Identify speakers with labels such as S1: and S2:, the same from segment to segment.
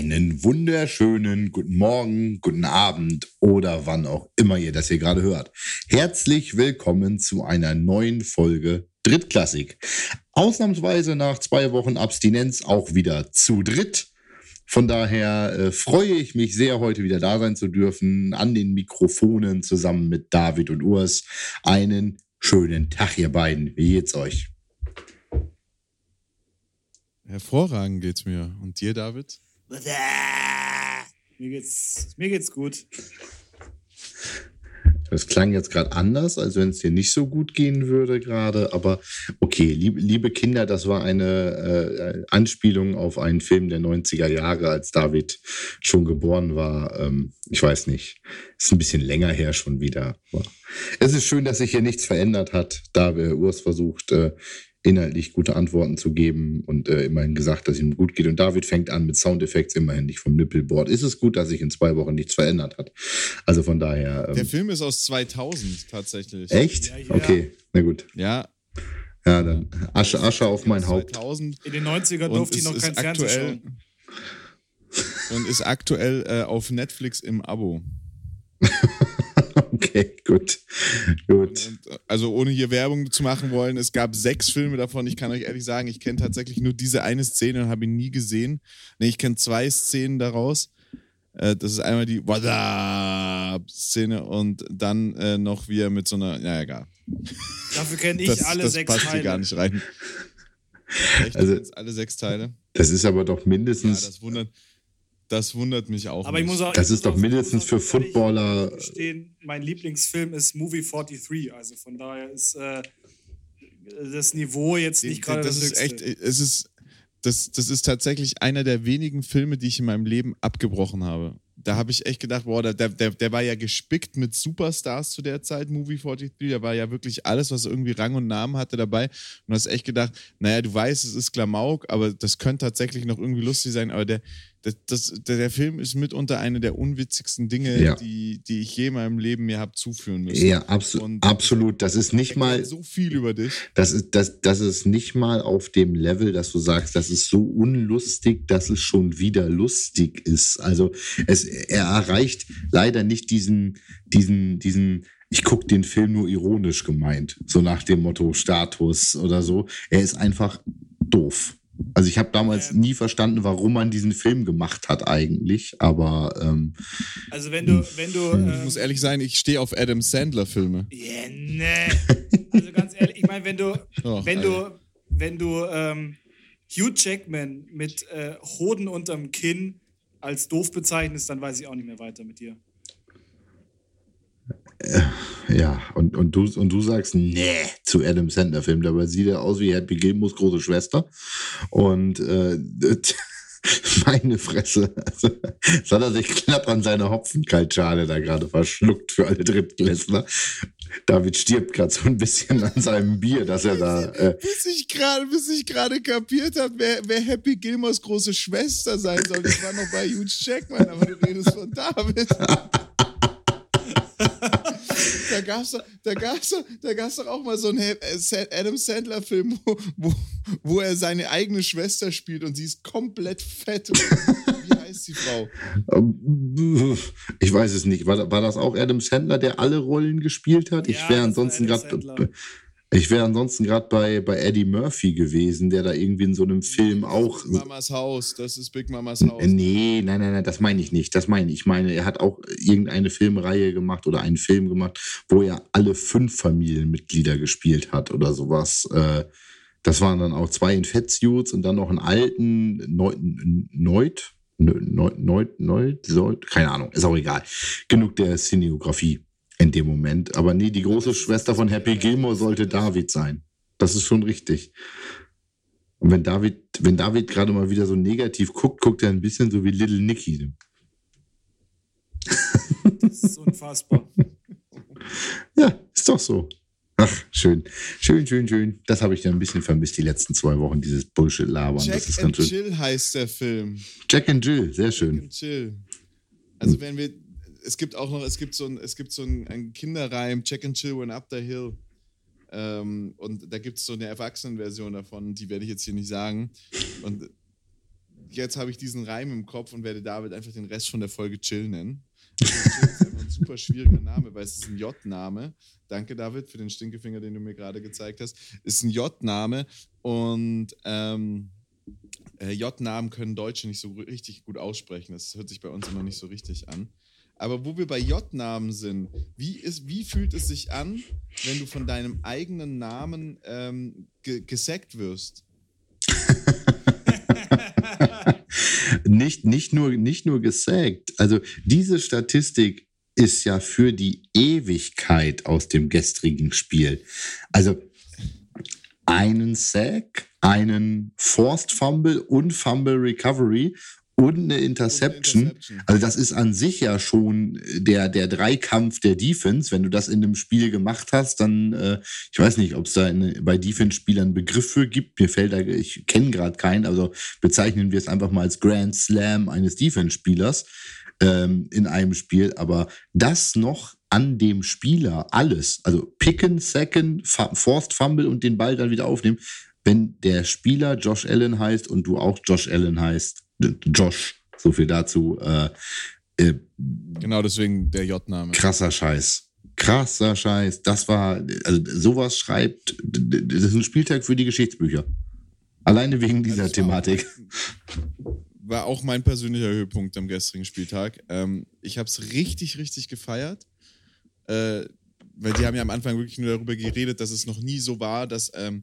S1: Einen wunderschönen guten Morgen, guten Abend oder wann auch immer ihr das hier gerade hört. Herzlich willkommen zu einer neuen Folge Drittklassik. Ausnahmsweise nach zwei Wochen Abstinenz auch wieder zu dritt. Von daher äh, freue ich mich sehr, heute wieder da sein zu dürfen, an den Mikrofonen zusammen mit David und Urs. Einen schönen Tag, ihr beiden. Wie geht's euch?
S2: Hervorragend geht's mir. Und dir, David?
S3: Mir geht's, mir geht's gut.
S1: Das klang jetzt gerade anders, als wenn es dir nicht so gut gehen würde gerade. Aber okay, liebe, liebe Kinder, das war eine äh, Anspielung auf einen Film der 90er Jahre, als David schon geboren war. Ähm, ich weiß nicht. Ist ein bisschen länger her schon wieder. Es ist schön, dass sich hier nichts verändert hat, da wir Urs versucht, äh, inhaltlich gute Antworten zu geben und äh, immerhin gesagt, dass ihm gut geht. Und David fängt an mit Soundeffekts, immerhin nicht vom Nippelboard. Ist es gut, dass sich in zwei Wochen nichts verändert hat? Also von daher.
S2: Ähm, Der Film ist aus 2000 tatsächlich.
S1: Echt? Ja, ja. Okay, na gut.
S2: Ja.
S1: Ja, dann Asche, Asche auf mein Haupt.
S3: 2000. In den 90er durfte ich noch kein Fernsehen schauen.
S2: Und ist aktuell äh, auf Netflix im Abo.
S1: Okay, gut. gut.
S2: Also ohne hier Werbung zu machen wollen, es gab sechs Filme davon. Ich kann euch ehrlich sagen, ich kenne tatsächlich nur diese eine Szene und habe ihn nie gesehen. Nee, ich kenne zwei Szenen daraus. Äh, das ist einmal die Szene und dann äh, noch wie er mit so einer, ja egal.
S3: Dafür kenne ich das, alle
S2: das
S3: sechs
S2: passt
S3: Teile.
S2: hier gar nicht rein. Echt,
S1: also,
S2: alle sechs Teile?
S1: Das ist aber doch mindestens.
S2: Ja, das wundert. Das wundert mich auch.
S3: Aber ich muss auch,
S1: das ist doch mindestens für Footballer.
S3: Stehen. Mein Lieblingsfilm ist Movie 43. Also von daher ist äh, das Niveau jetzt nicht gerade das,
S2: das ist echt. Es ist das, das ist tatsächlich einer der wenigen Filme, die ich in meinem Leben abgebrochen habe. Da habe ich echt gedacht, boah, der, der, der war ja gespickt mit Superstars zu der Zeit, Movie 43. Da war ja wirklich alles, was irgendwie Rang und Namen hatte, dabei. Und du hast echt gedacht, naja, du weißt, es ist Klamauk, aber das könnte tatsächlich noch irgendwie lustig sein. Aber der, das, das, der Film ist mitunter eine der unwitzigsten Dinge, ja. die, die ich je in meinem Leben mir habe zuführen müssen.
S1: Ja, abso und absolut. Das ist nicht mal
S2: so viel über dich.
S1: Das ist, das, das ist nicht mal auf dem Level, dass du sagst, das ist so unlustig, dass es schon wieder lustig ist. Also es, er erreicht leider nicht diesen, diesen, diesen ich gucke den Film nur ironisch gemeint, so nach dem Motto Status oder so. Er ist einfach doof. Also ich habe damals nie verstanden, warum man diesen Film gemacht hat eigentlich, aber ähm,
S3: also wenn du, wenn du,
S2: ähm, ich muss ehrlich sein, ich stehe auf Adam Sandler Filme.
S3: Yeah, nee. Also ganz ehrlich, ich meine, wenn du, Och, wenn Alter. du, wenn du ähm, Hugh Jackman mit äh, Hoden unterm Kinn als doof bezeichnest, dann weiß ich auch nicht mehr weiter mit dir.
S1: Äh, ja, und, und, du, und du sagst, nee, zu Adam Sandler-Film. Dabei sieht er aus wie Happy Gilmos große Schwester. Und äh, meine Fresse. Also, das hat er sich knapp an seiner Hopfenkaltschale da gerade verschluckt für alle Drittklässler. David stirbt gerade so ein bisschen an seinem Bier, dass er da. Äh
S2: bis ich gerade, bis ich gerade kapiert habe, wer, wer Happy Gilmors große Schwester sein soll. Ich war noch bei Hugh Jackman, aber du redest von David. da gab's doch, da gab's doch, da gab's doch auch mal so einen äh, Adam Sandler Film, wo, wo, wo er seine eigene Schwester spielt und sie ist komplett fett. Wie heißt die Frau?
S1: Ich weiß es nicht. War, war das auch Adam Sandler, der alle Rollen gespielt hat?
S3: Ja,
S1: ich wäre ansonsten gerade ich wäre ansonsten gerade bei, bei Eddie Murphy gewesen, der da irgendwie in so einem Film
S2: das
S1: auch.
S2: Ist Mamas Haus, das ist Big Mamas Haus.
S1: Nee, nein, nein, nein, das meine ich nicht. Das meine ich. Ich meine, er hat auch irgendeine Filmreihe gemacht oder einen Film gemacht, wo er alle fünf Familienmitglieder gespielt hat oder sowas. Äh, das waren dann auch zwei in Fettsuits und dann noch einen alten Neut, Neut, Neut, Neut, keine Ahnung, ist auch egal. Genug der Cineografie in dem Moment. Aber nee, die große Schwester von Happy Gilmore sollte David sein. Das ist schon richtig. Und wenn David, wenn David gerade mal wieder so negativ guckt, guckt er ein bisschen so wie Little Nicky.
S3: Das ist unfassbar.
S1: ja, ist doch so. Ach, schön. Schön, schön, schön. Das habe ich dann ein bisschen vermisst, die letzten zwei Wochen, dieses Bullshit-Labern.
S2: Jack
S1: das ist
S2: and
S1: ganz
S2: Jill schön. heißt der Film.
S1: Jack and Jill, sehr schön.
S2: Jack and Jill. Also wenn wir es gibt auch noch, es gibt so ein, es gibt so ein, ein Kinderreim, Check and Chill Went Up the Hill. Ähm, und da gibt es so eine Erwachsenenversion davon, die werde ich jetzt hier nicht sagen. Und jetzt habe ich diesen Reim im Kopf und werde David einfach den Rest von der Folge Chill nennen. Also Chill ist einfach ein super schwieriger Name, weil es ist ein J-Name. Danke, David, für den Stinkefinger, den du mir gerade gezeigt hast. Ist ein J-Name und ähm, äh, J-Namen können Deutsche nicht so richtig gut aussprechen. Das hört sich bei uns immer nicht so richtig an. Aber wo wir bei J-Namen sind, wie, ist, wie fühlt es sich an, wenn du von deinem eigenen Namen ähm, ge gesackt wirst?
S1: nicht, nicht, nur, nicht nur gesackt. Also diese Statistik ist ja für die Ewigkeit aus dem gestrigen Spiel. Also einen Sack, einen Forced Fumble und Fumble Recovery und eine Interception. Also das ist an sich ja schon der, der Dreikampf der Defense. Wenn du das in einem Spiel gemacht hast, dann, äh, ich weiß nicht, ob es da in, bei Defense-Spielern einen Begriff für gibt. Mir fällt da, ich kenne gerade keinen, also bezeichnen wir es einfach mal als Grand Slam eines Defense-Spielers ähm, in einem Spiel. Aber das noch an dem Spieler, alles, also picken, second, forced fumble und den Ball dann wieder aufnehmen, wenn der Spieler Josh Allen heißt und du auch Josh Allen heißt, Josh, so viel dazu. Äh,
S2: äh, genau deswegen der J-Name.
S1: Krasser Scheiß. Krasser Scheiß. Das war, also sowas schreibt, das ist ein Spieltag für die Geschichtsbücher. Alleine wegen dieser also Thematik.
S2: War, war auch mein persönlicher Höhepunkt am gestrigen Spieltag. Ähm, ich habe es richtig, richtig gefeiert. Äh, weil die haben ja am Anfang wirklich nur darüber geredet, dass es noch nie so war, dass ähm,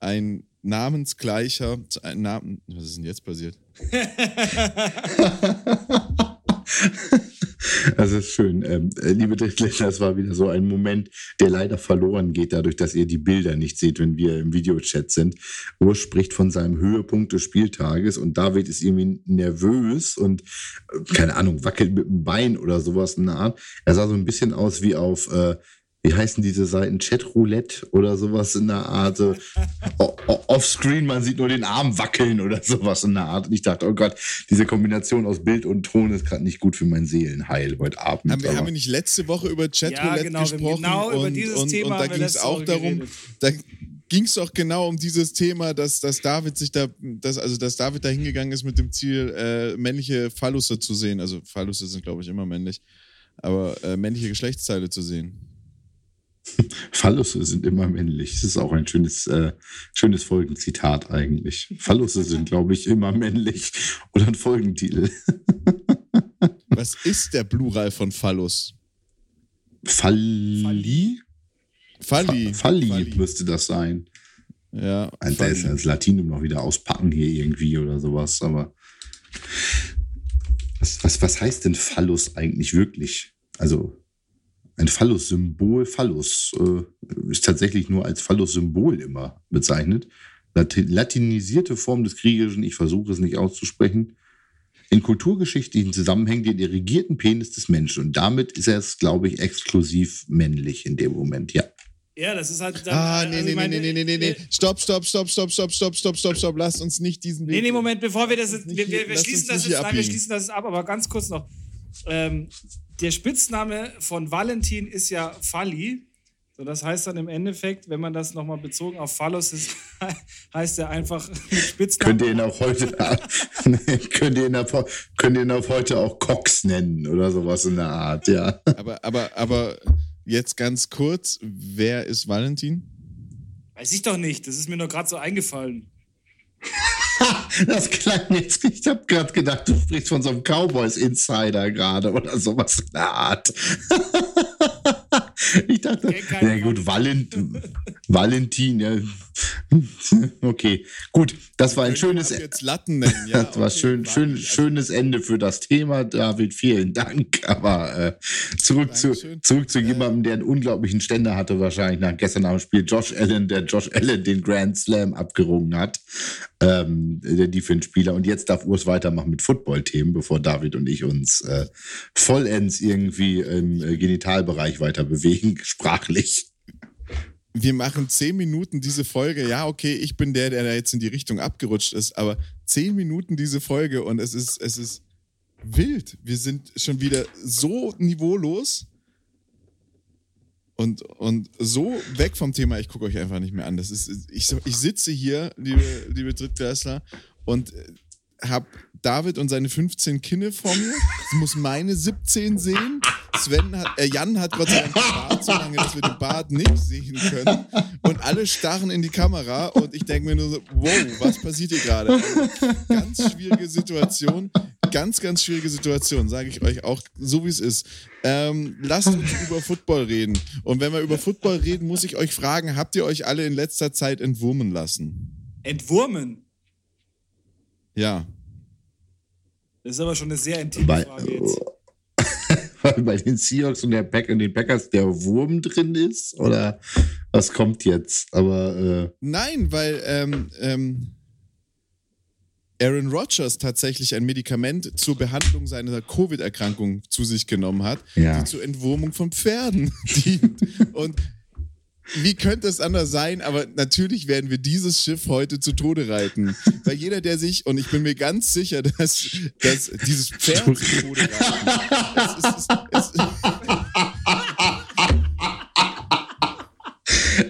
S2: ein namensgleicher, ein Namen, was ist denn jetzt passiert?
S1: Das ist schön. Ähm, äh, liebe Drittländer, das war wieder so ein Moment, der leider verloren geht, dadurch, dass ihr die Bilder nicht seht, wenn wir im Videochat sind. Urs spricht von seinem Höhepunkt des Spieltages und David ist irgendwie nervös und, äh, keine Ahnung, wackelt mit dem Bein oder sowas in der Art. Er sah so ein bisschen aus wie auf äh, wie heißen diese Seiten, Chatroulette oder sowas in der Art. Offscreen, man sieht nur den Arm wackeln oder sowas in der Art. Und ich dachte, oh Gott, diese Kombination aus Bild und Ton ist gerade nicht gut für mein Seelenheil heute Abend.
S2: Haben wir, haben wir nicht letzte Woche über Chatroulette ja, genau, gesprochen?
S3: Genau, über dieses und, Thema.
S2: Und da ging es auch darum, da ging es auch genau um dieses Thema, dass, dass David sich da, dass, also dass David da hingegangen ist mit dem Ziel, äh, männliche Phallusse zu sehen. Also Phallusse sind, glaube ich, immer männlich, aber äh, männliche Geschlechtsteile zu sehen.
S1: Fallusse sind immer männlich. Das ist auch ein schönes, äh, schönes Folgenzitat eigentlich. Fallusse sind, glaube ich, immer männlich. Oder ein Folgentitel.
S2: Was ist der Plural von Phallus?
S1: Falli?
S2: Falli.
S1: Falli, Falli müsste das sein.
S2: Ja.
S1: Also, da ist das Latinum noch wieder auspacken hier irgendwie oder sowas, aber. Was, was, was heißt denn Phallus eigentlich wirklich? Also, ein Phallus-Symbol, Phallus, äh, ist tatsächlich nur als Phallus-Symbol immer bezeichnet. Latinisierte Form des Griechischen, ich versuche es nicht auszusprechen, in kulturgeschichtlichen Zusammenhängen den irrigierten Penis des Menschen. Und damit ist er es, glaube ich, exklusiv männlich in dem Moment, ja.
S3: Ja, das ist halt.
S2: Dann, ah, nee, also nee, meine, nee, nee, nee, nee, nee. Stopp, stopp, stopp, stopp, stopp, stopp, stopp, stopp, stopp. Lasst uns nicht diesen
S3: Weg. Nee, nee, Moment, bevor wir das jetzt. Wir, wir, wir schließen das jetzt, nein, wir schließen das ab, aber ganz kurz noch. Ähm, der Spitzname von Valentin ist ja Falli. So, das heißt dann im Endeffekt, wenn man das nochmal bezogen auf Phallus ist, heißt er einfach
S1: Spitznamen. Könnt ihr ihn auch heute, könnt, ihr ihn auf, könnt ihr ihn auf heute auch Cox nennen oder sowas in der Art, ja.
S2: Aber, aber, aber jetzt ganz kurz, wer ist Valentin?
S3: Weiß ich doch nicht, das ist mir nur gerade so eingefallen.
S1: Das klang jetzt, ich habe gerade gedacht, du sprichst von so einem Cowboys-Insider gerade oder sowas in der Art. ich dachte, ja gut, Valent, Valentin, ja. Okay, gut, das war ein schönes
S2: jetzt Latten nennen, ja,
S1: das war schön, schön, schönes Ende für das Thema, David. Vielen Dank. Aber äh, zurück zu, zurück zu jemandem, der einen unglaublichen Ständer hatte, wahrscheinlich nach gestern Abend Spiel. Josh Allen, der Josh Allen den Grand Slam abgerungen hat, ähm, der Defense-Spieler. Und jetzt darf Urs weitermachen mit Football-Themen, bevor David und ich uns äh, vollends irgendwie im äh, Genitalbereich weiter bewegen, sprachlich
S2: wir machen zehn Minuten diese Folge. Ja, okay, ich bin der, der da jetzt in die Richtung abgerutscht ist, aber zehn Minuten diese Folge und es ist, es ist wild. Wir sind schon wieder so niveaulos und, und so weg vom Thema. Ich gucke euch einfach nicht mehr an. Das ist, ich, ich sitze hier, liebe, liebe Drittklässler, und habe David und seine 15 Kinne vor mir. Es muss meine 17 sehen. Sven hat, äh, Jan hat Gott sei Dank Bart, so lange, dass wir den Bart nicht sehen können. Und alle starren in die Kamera und ich denke mir nur so, wow, was passiert hier gerade? Ganz schwierige Situation. Ganz, ganz schwierige Situation, sage ich euch auch, so wie es ist. Ähm, lasst uns über Football reden. Und wenn wir über Football reden, muss ich euch fragen, habt ihr euch alle in letzter Zeit entwurmen lassen?
S3: Entwurmen?
S2: Ja.
S3: Das ist aber schon eine sehr intime Bei, Frage jetzt.
S1: Weil bei den Seahawks und, der Pack und den Packers der Wurm drin ist? Oder was kommt jetzt? Aber äh
S2: Nein, weil ähm, ähm, Aaron Rodgers tatsächlich ein Medikament zur Behandlung seiner Covid-Erkrankung zu sich genommen hat, ja. die zur Entwurmung von Pferden dient. Und wie könnte es anders sein? Aber natürlich werden wir dieses Schiff heute zu Tode reiten. Weil jeder, der sich, und ich bin mir ganz sicher, dass, dass dieses Pferd zu Tode reiten. Es,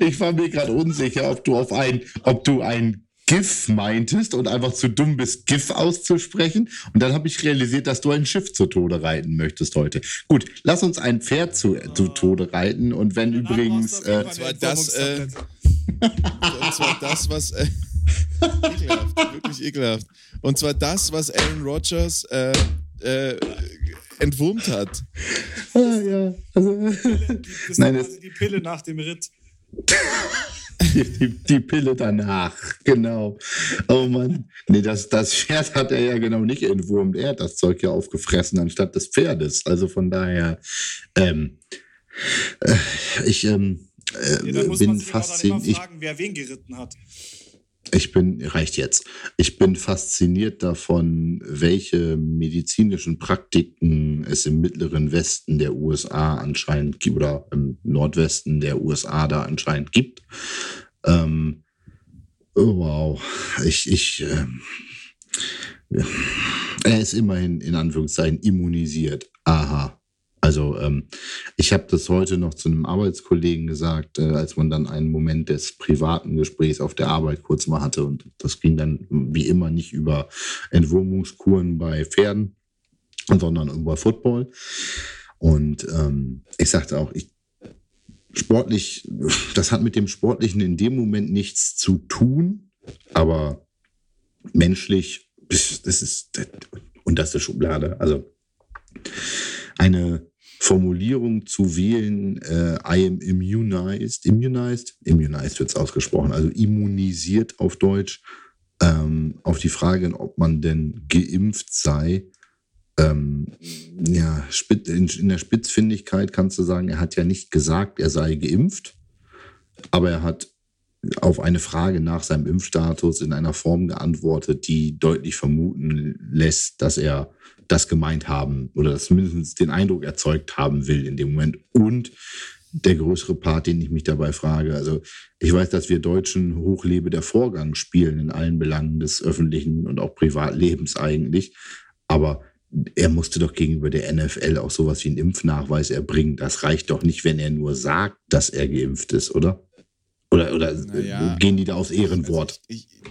S1: ich war mir gerade unsicher, ob du auf ein, ob du ein GIF meintest und einfach zu dumm bist, GIF auszusprechen. Und dann habe ich realisiert, dass du ein Schiff zu Tode reiten möchtest heute. Gut, lass uns ein Pferd zu, zu Tode reiten. Und wenn ja, übrigens. Äh,
S2: und zwar das, äh, und zwar das, was. Äh, ekelhaft, wirklich ekelhaft. Und zwar das, was Aaron Rodgers äh, äh, entwurmt hat.
S1: Ah, ja, also.
S3: Das ist Nein, quasi die Pille nach dem Ritt.
S1: Die, die, Pille danach, genau. Oh Mann. Nee, das, das Pferd hat er ja genau nicht entwurmt. Er hat das Zeug ja aufgefressen anstatt des Pferdes. Also von daher, ähm, äh, ich ähm, äh, ja, bin fasziniert.
S3: wer wen geritten hat.
S1: Ich bin, reicht jetzt. Ich bin fasziniert davon, welche medizinischen Praktiken es im mittleren Westen der USA anscheinend gibt oder im Nordwesten der USA da anscheinend gibt. Ähm, oh, wow. Ich, ich, ähm, er ist immerhin in Anführungszeichen immunisiert. Aha. Also ähm, ich habe das heute noch zu einem Arbeitskollegen gesagt, äh, als man dann einen Moment des privaten Gesprächs auf der Arbeit kurz mal hatte. Und das ging dann wie immer nicht über Entwurmungskuren bei Pferden, sondern über Football. Und ähm, ich sagte auch, ich, sportlich, das hat mit dem Sportlichen in dem Moment nichts zu tun, aber menschlich, das ist unterste Schublade. Also eine Formulierung zu wählen, äh, I am immunized, immunized, immunized wird es ausgesprochen, also immunisiert auf Deutsch, ähm, auf die Frage, ob man denn geimpft sei. Ähm, ja, in, in der Spitzfindigkeit kannst du sagen, er hat ja nicht gesagt, er sei geimpft, aber er hat auf eine Frage nach seinem Impfstatus in einer Form geantwortet, die deutlich vermuten lässt, dass er das gemeint haben oder zumindest den Eindruck erzeugt haben will in dem Moment. Und der größere Part, den ich mich dabei frage. Also ich weiß, dass wir Deutschen hochlebe der Vorgang spielen in allen Belangen des öffentlichen und auch Privatlebens eigentlich. Aber er musste doch gegenüber der NFL auch sowas wie einen Impfnachweis erbringen. Das reicht doch nicht, wenn er nur sagt, dass er geimpft ist, oder? Oder, oder naja, gehen die da aus Ehrenwort? Also ich, ich,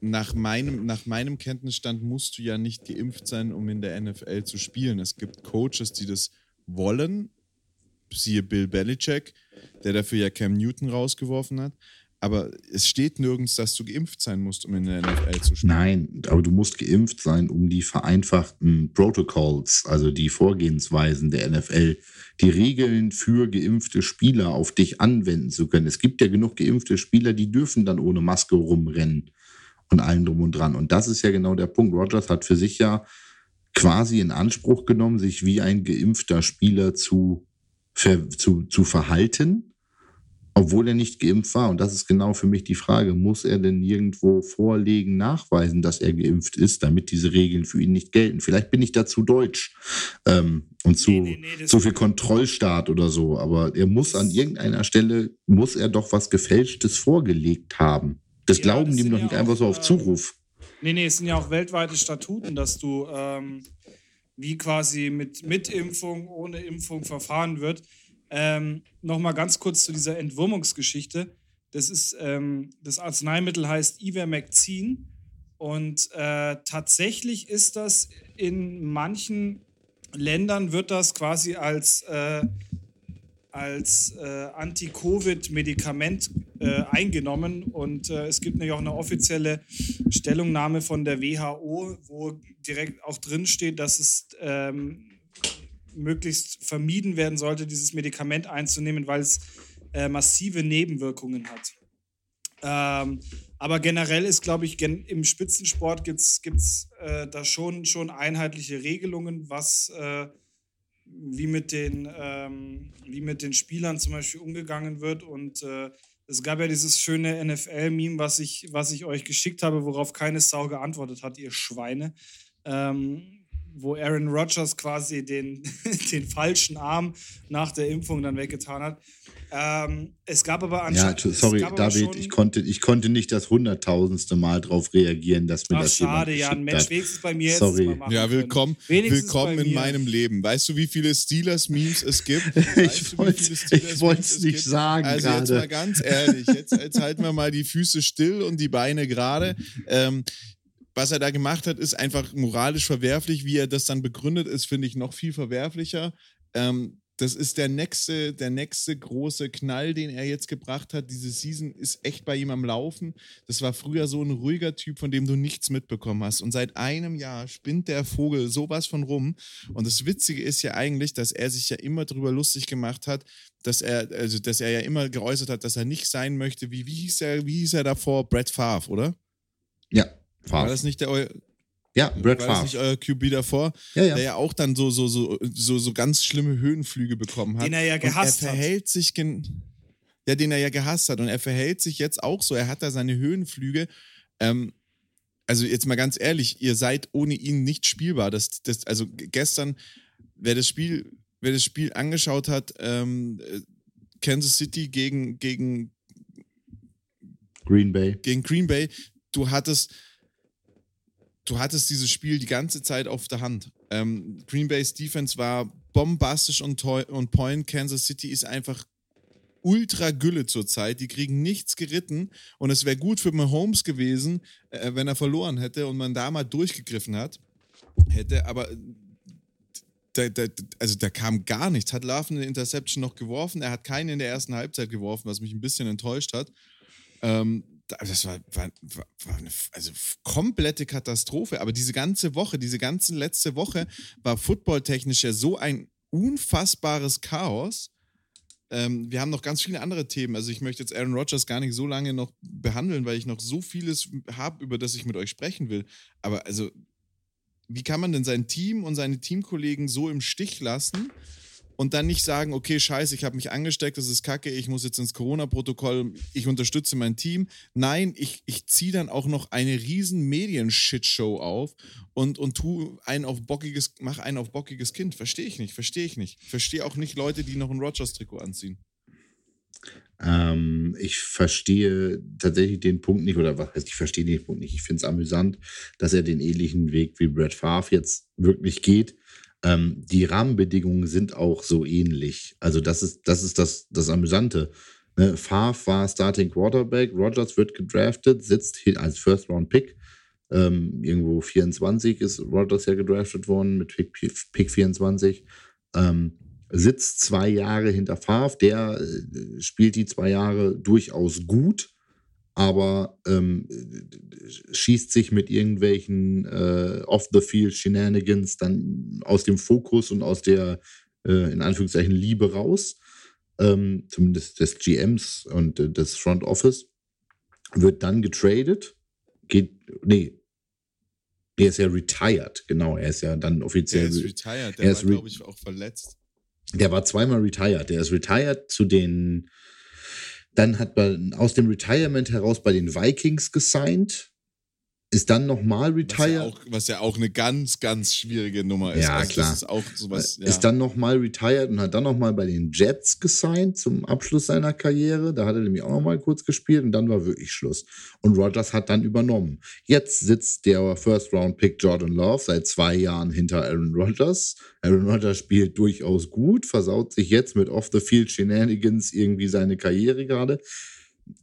S2: nach meinem, nach meinem Kenntnisstand musst du ja nicht geimpft sein, um in der NFL zu spielen. Es gibt Coaches, die das wollen. Siehe Bill Belichick, der dafür ja Cam Newton rausgeworfen hat. Aber es steht nirgends, dass du geimpft sein musst, um in der NFL zu spielen.
S1: Nein, aber du musst geimpft sein, um die vereinfachten Protocols, also die Vorgehensweisen der NFL, die Regeln für geimpfte Spieler auf dich anwenden zu können. Es gibt ja genug geimpfte Spieler, die dürfen dann ohne Maske rumrennen und allem drum und dran. Und das ist ja genau der Punkt. Rogers hat für sich ja quasi in Anspruch genommen, sich wie ein geimpfter Spieler zu, zu, zu verhalten, obwohl er nicht geimpft war. Und das ist genau für mich die Frage, muss er denn irgendwo vorlegen, nachweisen, dass er geimpft ist, damit diese Regeln für ihn nicht gelten? Vielleicht bin ich da zu deutsch ähm, und zu, nee, nee, nee, zu viel Kontrollstaat oder so, aber er muss an irgendeiner Stelle, muss er doch was Gefälschtes vorgelegt haben. Das ja, glauben das die doch ja nicht auch, einfach so auf Zuruf.
S3: Nee, nee, es sind ja auch weltweite Statuten, dass du ähm, wie quasi mit, mit Impfung, ohne Impfung verfahren wird. Ähm, Nochmal ganz kurz zu dieser Entwurmungsgeschichte. Das ist, ähm, das Arzneimittel heißt Ivermectin Und äh, tatsächlich ist das in manchen Ländern wird das quasi als, äh, als äh, Anti-Covid-Medikament äh, eingenommen. Und äh, es gibt nämlich auch eine offizielle Stellungnahme von der WHO, wo direkt auch drin steht, dass es ähm, möglichst vermieden werden sollte, dieses Medikament einzunehmen, weil es äh, massive Nebenwirkungen hat. Ähm, aber generell ist, glaube ich, im Spitzensport gibt es äh, da schon, schon einheitliche Regelungen, was äh, wie, mit den, ähm, wie mit den Spielern zum Beispiel umgegangen wird. Und äh, es gab ja dieses schöne NFL-Meme, was ich, was ich euch geschickt habe, worauf keine Sau geantwortet hat, ihr Schweine. Ähm, wo Aaron Rodgers quasi den, den falschen Arm nach der Impfung dann weggetan hat. Ähm, es gab aber
S1: anscheinend. Ja, sorry, David, ich, konnte, ich konnte nicht das hunderttausendste Mal darauf reagieren, dass mir Ach, das schade,
S3: ja, ein Mensch, wenigstens bei mir
S2: sorry. Ja, willkommen, willkommen in meinem Leben. Weißt du, wie viele Steelers-Memes es gibt?
S1: ich wollte es nicht gibt? sagen.
S2: Also
S1: grade.
S2: jetzt mal ganz ehrlich, jetzt, jetzt halten wir mal die Füße still und die Beine gerade. Ähm, was er da gemacht hat, ist einfach moralisch verwerflich. Wie er das dann begründet, ist, finde ich, noch viel verwerflicher. Ähm, das ist der nächste, der nächste große Knall, den er jetzt gebracht hat. Diese Season ist echt bei ihm am Laufen. Das war früher so ein ruhiger Typ, von dem du nichts mitbekommen hast. Und seit einem Jahr spinnt der Vogel sowas von rum. Und das Witzige ist ja eigentlich, dass er sich ja immer darüber lustig gemacht hat, dass er, also dass er ja immer geäußert hat, dass er nicht sein möchte, wie, wie hieß er, wie hieß er davor? Brett Favre, oder?
S1: Ja,
S2: Favre. War das nicht der
S1: ja, Brett Favre.
S2: War das nicht euer QB davor? Ja, ja. Der ja auch dann so, so, so, so, so ganz schlimme Höhenflüge bekommen hat.
S3: Den er ja gehasst
S2: hat. Er verhält hat. sich ja, den er ja gehasst hat. Und er verhält sich jetzt auch so. Er hat da seine Höhenflüge. Ähm, also jetzt mal ganz ehrlich, ihr seid ohne ihn nicht spielbar. Das, das, also gestern, wer das Spiel, wer das Spiel angeschaut hat, ähm, Kansas City gegen, gegen
S1: Green Bay.
S2: Gegen Green Bay, du hattest du hattest dieses Spiel die ganze Zeit auf der Hand. Ähm, Green Bay's Defense war bombastisch und, und point. Kansas City ist einfach ultra Gülle zurzeit. Die kriegen nichts geritten und es wäre gut für Mahomes gewesen, äh, wenn er verloren hätte und man da mal durchgegriffen hat. Hätte, aber da, da, also da kam gar nichts. Hat Love eine Interception noch geworfen. Er hat keinen in der ersten Halbzeit geworfen, was mich ein bisschen enttäuscht hat. Ähm, das war, war, war eine also komplette Katastrophe. Aber diese ganze Woche, diese ganze letzte Woche war footballtechnisch ja so ein unfassbares Chaos. Ähm, wir haben noch ganz viele andere Themen. Also ich möchte jetzt Aaron Rodgers gar nicht so lange noch behandeln, weil ich noch so vieles habe, über das ich mit euch sprechen will. Aber also, wie kann man denn sein Team und seine Teamkollegen so im Stich lassen? Und dann nicht sagen, okay, scheiße, ich habe mich angesteckt, das ist kacke, ich muss jetzt ins Corona-Protokoll, ich unterstütze mein Team. Nein, ich, ich ziehe dann auch noch eine riesen Medien-Shitshow auf und, und tu einen auf bockiges, mach einen auf bockiges Kind. Verstehe ich nicht, verstehe ich nicht. Verstehe auch nicht Leute, die noch ein Rogers-Trikot anziehen.
S1: Ähm, ich verstehe tatsächlich den Punkt nicht, oder was heißt, ich verstehe den Punkt nicht. Ich finde es amüsant, dass er den ähnlichen Weg wie Brad Favre jetzt wirklich geht ähm, die Rahmenbedingungen sind auch so ähnlich. Also das ist das, ist das, das Amüsante. Ne? Favre war Starting Quarterback, Rogers wird gedraftet, sitzt als First-Round-Pick. Ähm, irgendwo 24 ist Rogers ja gedraftet worden mit Pick, Pick 24. Ähm, sitzt zwei Jahre hinter Favre, der äh, spielt die zwei Jahre durchaus gut aber ähm, schießt sich mit irgendwelchen äh, Off-the-Field-Shenanigans dann aus dem Fokus und aus der, äh, in Anführungszeichen, Liebe raus, ähm, zumindest des GMs und äh, des Front Office, wird dann getradet, geht, nee, er ist ja retired, genau, er ist ja dann offiziell. Er
S2: ist retired, der er war, glaube ich, auch verletzt.
S1: Der war zweimal retired, der ist retired zu den dann hat man aus dem Retirement heraus bei den Vikings gesigned ist dann nochmal retired. Was
S2: ja, auch, was ja auch eine ganz, ganz schwierige Nummer ist.
S1: Ja, also klar.
S2: Ist, sowas, ja.
S1: ist dann nochmal retired und hat dann nochmal bei den Jets gesigned zum Abschluss seiner Karriere. Da hat er nämlich auch nochmal kurz gespielt und dann war wirklich Schluss. Und Rogers hat dann übernommen. Jetzt sitzt der First-Round-Pick Jordan Love seit zwei Jahren hinter Aaron Rodgers. Aaron Rodgers spielt durchaus gut, versaut sich jetzt mit Off-the-Field Shenanigans irgendwie seine Karriere gerade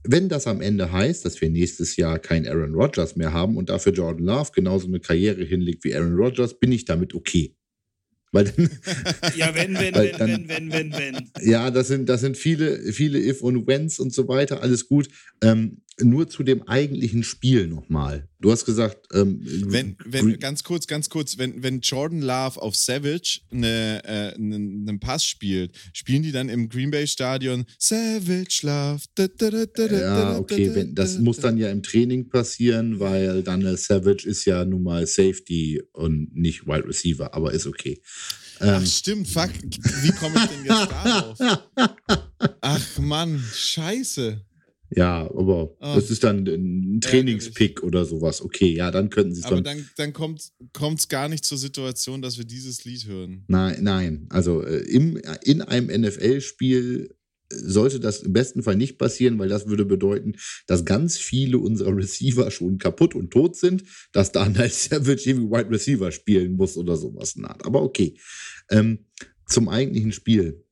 S1: wenn das am Ende heißt, dass wir nächstes Jahr kein Aaron Rodgers mehr haben und dafür Jordan Love genauso eine Karriere hinlegt wie Aaron Rodgers, bin ich damit okay. Weil dann,
S3: ja, wenn, wenn, wenn, dann, wenn, wenn, wenn, wenn.
S1: Ja, das sind, das sind viele, viele If und Whens und so weiter, alles gut. Ähm, nur zu dem eigentlichen Spiel nochmal. Du hast gesagt, ähm,
S2: wenn, wenn, ganz kurz, ganz kurz, wenn, wenn Jordan Love auf Savage eine, äh, einen, einen Pass spielt, spielen die dann im Green Bay Stadion Savage Love. Da, da,
S1: da, ja, okay, wenn, das muss dann ja im Training passieren, weil dann Savage ist ja nun mal Safety und nicht Wide Receiver, aber ist okay.
S2: Ach, ähm, stimmt, fuck. Wie komme ich denn jetzt darauf? Ach Mann, scheiße.
S1: Ja, aber oh. das ist dann ein Trainingspick oder sowas. Okay, ja, dann könnten sie es
S2: dann. Aber dann, dann kommt es gar nicht zur Situation, dass wir dieses Lied hören.
S1: Nein, nein. Also äh, im, in einem NFL-Spiel sollte das im besten Fall nicht passieren, weil das würde bedeuten, dass ganz viele unserer Receiver schon kaputt und tot sind, dass dann als Savage irgendwie Wide Receiver spielen muss oder sowas. Aber okay. Ähm, zum eigentlichen Spiel.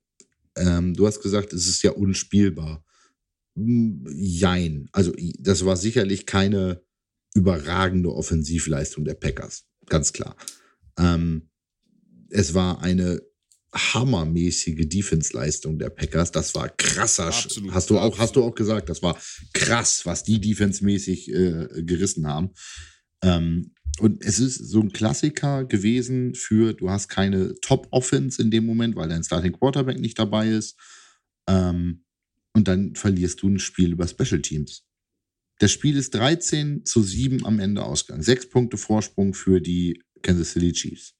S1: Ähm, du hast gesagt, es ist ja unspielbar. Jein. Also, das war sicherlich keine überragende Offensivleistung der Packers. Ganz klar. Ähm, es war eine hammermäßige Defense-Leistung der Packers. Das war krasser. Absolut, hast du auch, hast du auch gesagt, das war krass, was die defensemäßig äh, gerissen haben. Ähm, und es ist so ein Klassiker gewesen für, du hast keine Top-Offense in dem Moment, weil dein Starting Quarterback nicht dabei ist. Ähm, und dann verlierst du ein Spiel über Special Teams. Das Spiel ist 13 zu 7 am Ende Ausgang. Sechs Punkte Vorsprung für die Kansas City Chiefs.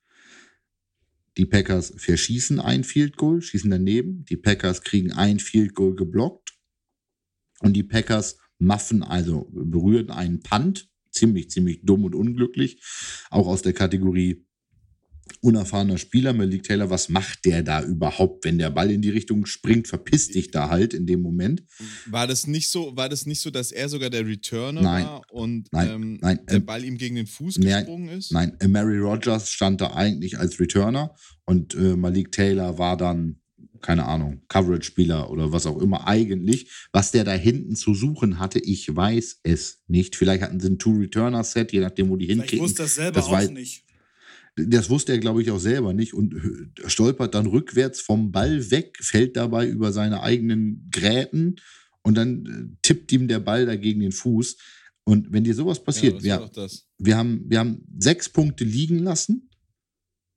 S1: Die Packers verschießen ein Field Goal, schießen daneben. Die Packers kriegen ein Field Goal geblockt. Und die Packers muffen, also berühren einen Punt. Ziemlich, ziemlich dumm und unglücklich. Auch aus der Kategorie unerfahrener Spieler, Malik Taylor, was macht der da überhaupt, wenn der Ball in die Richtung springt, verpiss dich da halt in dem Moment.
S2: War das nicht so, war das nicht so, dass er sogar der Returner
S1: nein,
S2: war und
S1: nein,
S2: ähm,
S1: nein,
S2: der Ball ihm gegen den Fuß gesprungen
S1: nein,
S2: ist?
S1: Nein, Mary Rogers stand da eigentlich als Returner und äh, Malik Taylor war dann keine Ahnung, Coverage-Spieler oder was auch immer eigentlich. Was der da hinten zu suchen hatte, ich weiß es nicht. Vielleicht hatten sie ein Two-Returner-Set, je nachdem, wo die hinkicken. Ich
S3: wusste das selber das auch nicht.
S1: Das wusste er, glaube ich, auch selber nicht und stolpert dann rückwärts vom Ball weg, fällt dabei über seine eigenen Gräten und dann äh, tippt ihm der Ball dagegen den Fuß. Und wenn dir sowas passiert, ja, wir, wir, haben, wir haben sechs Punkte liegen lassen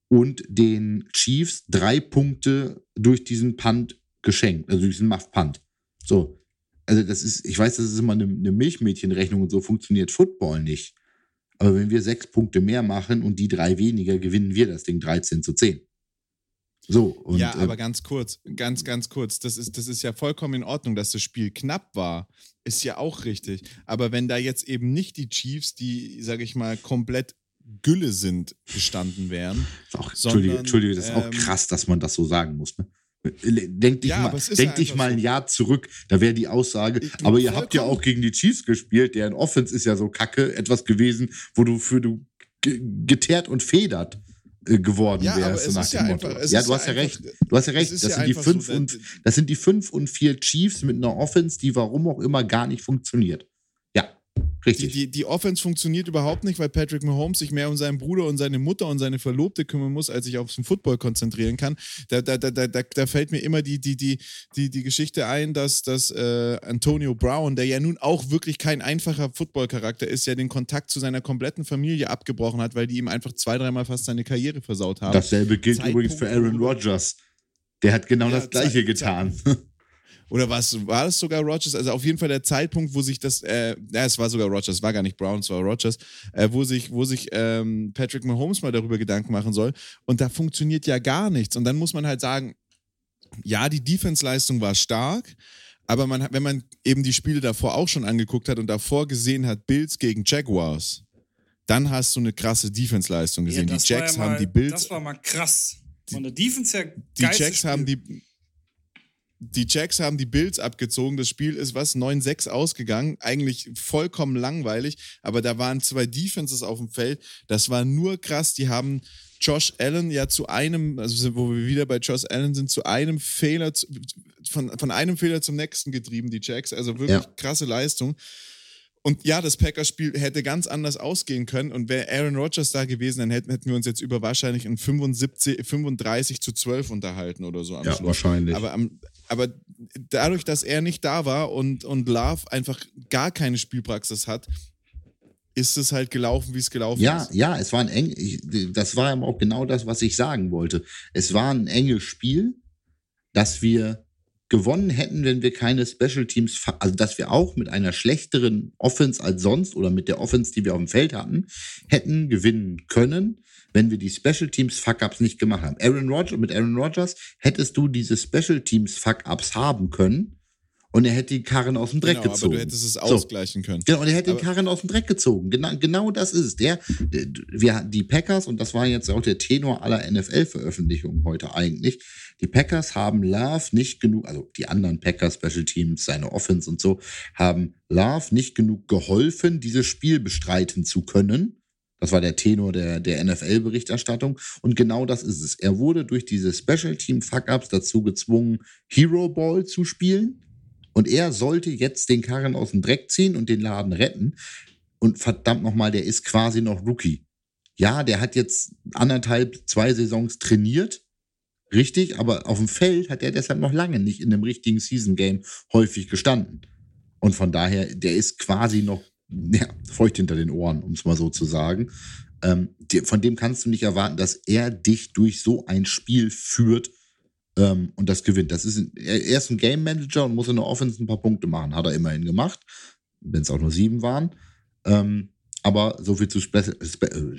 S1: und den Chiefs drei Punkte durch diesen Punt geschenkt, also durch diesen Muff-Punt. So. Also, das ist, ich weiß, das ist immer eine, eine Milchmädchenrechnung und so funktioniert Football nicht. Aber wenn wir sechs Punkte mehr machen und die drei weniger, gewinnen wir das Ding 13 zu 10. So, und,
S2: ja, aber äh, ganz kurz, ganz, ganz kurz. Das ist, das ist ja vollkommen in Ordnung, dass das Spiel knapp war. Ist ja auch richtig. Aber wenn da jetzt eben nicht die Chiefs, die, sage ich mal, komplett Gülle sind, gestanden wären.
S1: Auch, sondern, Entschuldige, das ist ähm, auch krass, dass man das so sagen muss. Ne? Denk dich, ja, mal, denk dich mal ein Jahr zurück, da wäre die Aussage, aber ihr habt ja auch gegen die Chiefs gespielt, deren Offense ist ja so kacke, etwas gewesen, wo du für du geteert und federt äh, geworden ja, wärst. nach dem ja, Motto. Einfach, ja, du hast ja, recht. Du hast ja recht. Das, sind die fünf so, und, das sind die fünf und vier Chiefs mit einer Offense, die warum auch immer gar nicht funktioniert. Richtig.
S2: Die, die, die, Offense funktioniert überhaupt nicht, weil Patrick Mahomes sich mehr um seinen Bruder und seine Mutter und seine Verlobte kümmern muss, als sich aufs Football konzentrieren kann. Da, da, da, da, da fällt mir immer die, die, die, die, die Geschichte ein, dass, dass äh, Antonio Brown, der ja nun auch wirklich kein einfacher Football-Charakter ist, ja den Kontakt zu seiner kompletten Familie abgebrochen hat, weil die ihm einfach zwei, dreimal fast seine Karriere versaut haben.
S1: Dasselbe gilt Zeitpunkt, übrigens für Aaron Rodgers. Der hat genau ja, das Gleiche getan.
S2: Oder was, war es sogar Rogers? Also auf jeden Fall der Zeitpunkt, wo sich das, äh, ja, es war sogar Rogers, es war gar nicht Brown, es war Rogers, äh, wo sich, wo sich ähm, Patrick Mahomes mal darüber Gedanken machen soll. Und da funktioniert ja gar nichts. Und dann muss man halt sagen, ja, die Defense-Leistung war stark, aber man, wenn man eben die Spiele davor auch schon angeguckt hat und davor gesehen hat, Bills gegen Jaguars, dann hast du eine krasse Defense-Leistung gesehen. Ja, die Jacks ja haben die Bills.
S3: Das war mal krass. Von der Defense her
S2: Die Jacks haben die die Jacks haben die Bills abgezogen. Das Spiel ist was 9-6 ausgegangen. Eigentlich vollkommen langweilig, aber da waren zwei Defenses auf dem Feld. Das war nur krass. Die haben Josh Allen ja zu einem, also wo wir wieder bei Josh Allen sind, zu einem Fehler, von, von einem Fehler zum nächsten getrieben, die Jacks. Also wirklich ja. krasse Leistung. Und ja, das Packers-Spiel hätte ganz anders ausgehen können. Und wäre Aaron Rodgers da gewesen, dann hätten, hätten wir uns jetzt über wahrscheinlich ein 75, 35 zu 12 unterhalten oder so
S1: am ja, Schluss. wahrscheinlich.
S2: Aber, am, aber dadurch, dass er nicht da war und, und Love einfach gar keine Spielpraxis hat, ist es halt gelaufen, wie es gelaufen
S1: ja,
S2: ist.
S1: Ja, es war ein eng, das war auch genau das, was ich sagen wollte. Es war ein enges Spiel, dass wir gewonnen hätten, wenn wir keine Special Teams, also dass wir auch mit einer schlechteren Offense als sonst oder mit der Offense, die wir auf dem Feld hatten, hätten gewinnen können, wenn wir die Special Teams Fuck-Ups nicht gemacht haben. Aaron Rodgers, mit Aaron Rodgers hättest du diese Special Teams Fuck-Ups haben können, und er hätte die Karren aus dem Dreck genau, gezogen. Aber
S2: du hättest es ausgleichen können.
S1: Genau, und er hätte aber den Karren aus dem Dreck gezogen. Genau, genau das ist es. Der, wir, die Packers, und das war jetzt auch der Tenor aller NFL-Veröffentlichungen heute eigentlich, die Packers haben Love nicht genug, also die anderen Packers, Special Teams, seine Offense und so, haben Love nicht genug geholfen, dieses Spiel bestreiten zu können. Das war der Tenor der, der NFL-Berichterstattung. Und genau das ist es. Er wurde durch diese Special Team Fuck-Ups dazu gezwungen, Hero Ball zu spielen und er sollte jetzt den Karren aus dem Dreck ziehen und den Laden retten. Und verdammt nochmal, der ist quasi noch Rookie. Ja, der hat jetzt anderthalb, zwei Saisons trainiert. Richtig, aber auf dem Feld hat er deshalb noch lange nicht in einem richtigen Season Game häufig gestanden. Und von daher, der ist quasi noch ja, feucht hinter den Ohren, um es mal so zu sagen. Ähm, von dem kannst du nicht erwarten, dass er dich durch so ein Spiel führt ähm, und das gewinnt. Das ist, er ist ein Game Manager und muss in der Offense ein paar Punkte machen. Hat er immerhin gemacht, wenn es auch nur sieben waren. Ähm, aber so viel zu Spe Spe äh,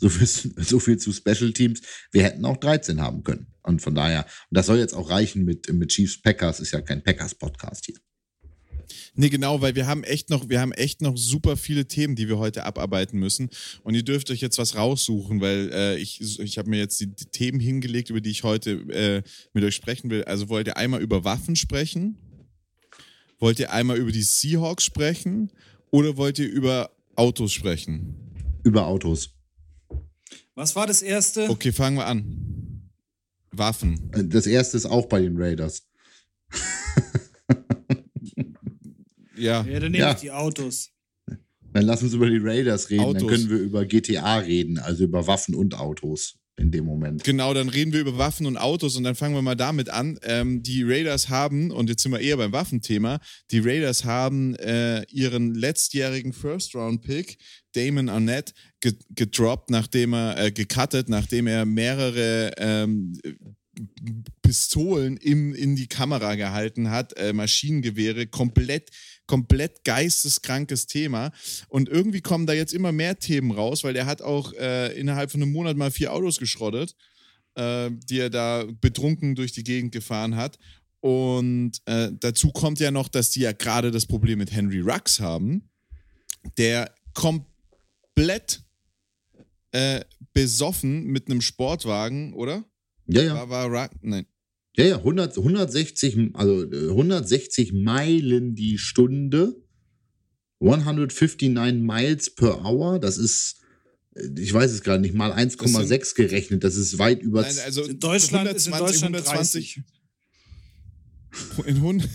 S1: so viel, so viel zu Special Teams. Wir hätten auch 13 haben können. Und von daher, und das soll jetzt auch reichen mit, mit Chiefs Packers, ist ja kein Packers-Podcast hier.
S2: Nee, genau, weil wir haben echt noch, wir haben echt noch super viele Themen, die wir heute abarbeiten müssen. Und ihr dürft euch jetzt was raussuchen, weil äh, ich, ich habe mir jetzt die, die, Themen hingelegt, über die ich heute äh, mit euch sprechen will. Also wollt ihr einmal über Waffen sprechen? Wollt ihr einmal über die Seahawks sprechen? Oder wollt ihr über Autos sprechen?
S1: Über Autos.
S3: Was war das erste?
S2: Okay, fangen wir an. Waffen.
S1: Das erste ist auch bei den Raiders.
S3: Ja. Ja, dann nehme ja. ich die Autos.
S1: Dann lass uns über die Raiders reden. Autos. Dann können wir über GTA reden, also über Waffen und Autos in dem Moment.
S2: Genau, dann reden wir über Waffen und Autos und dann fangen wir mal damit an. Ähm, die Raiders haben, und jetzt sind wir eher beim Waffenthema, die Raiders haben äh, ihren letztjährigen First-Round-Pick, Damon Arnett, gedroppt, nachdem er, äh, gecuttet, nachdem er mehrere ähm, Pistolen im, in die Kamera gehalten hat, äh, Maschinengewehre, komplett komplett geisteskrankes Thema. Und irgendwie kommen da jetzt immer mehr Themen raus, weil der hat auch äh, innerhalb von einem Monat mal vier Autos geschrottet, äh, die er da betrunken durch die Gegend gefahren hat. Und äh, dazu kommt ja noch, dass die ja gerade das Problem mit Henry Rux haben, der komplett äh, besoffen mit einem Sportwagen, oder?
S1: Ja, ja.
S2: War, war Rux, nein.
S1: Ja, ja, 100, 160, also 160 äh, Meilen die Stunde. 159 Miles per Hour. Das ist, äh, ich weiß es gerade nicht, mal 1,6 gerechnet. Das ist weit über.
S3: Nein, also in Deutschland 120, ist in Deutschland 120.
S2: In 100.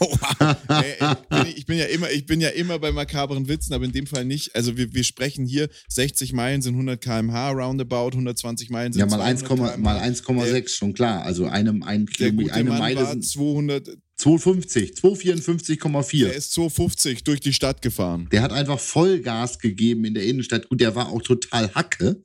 S2: ich, bin ja immer, ich bin ja immer bei makabren Witzen, aber in dem Fall nicht. Also wir, wir sprechen hier, 60 Meilen sind 100 km/h, roundabout, 120 Meilen sind
S1: Ja, mal 1,6, schon klar. Also einem, ein Kilometer, eine Meile sind
S2: 200.
S1: 250, 254,4.
S2: Der ist 250 durch die Stadt gefahren.
S1: Der hat einfach Vollgas gegeben in der Innenstadt. Gut, der war auch total Hacke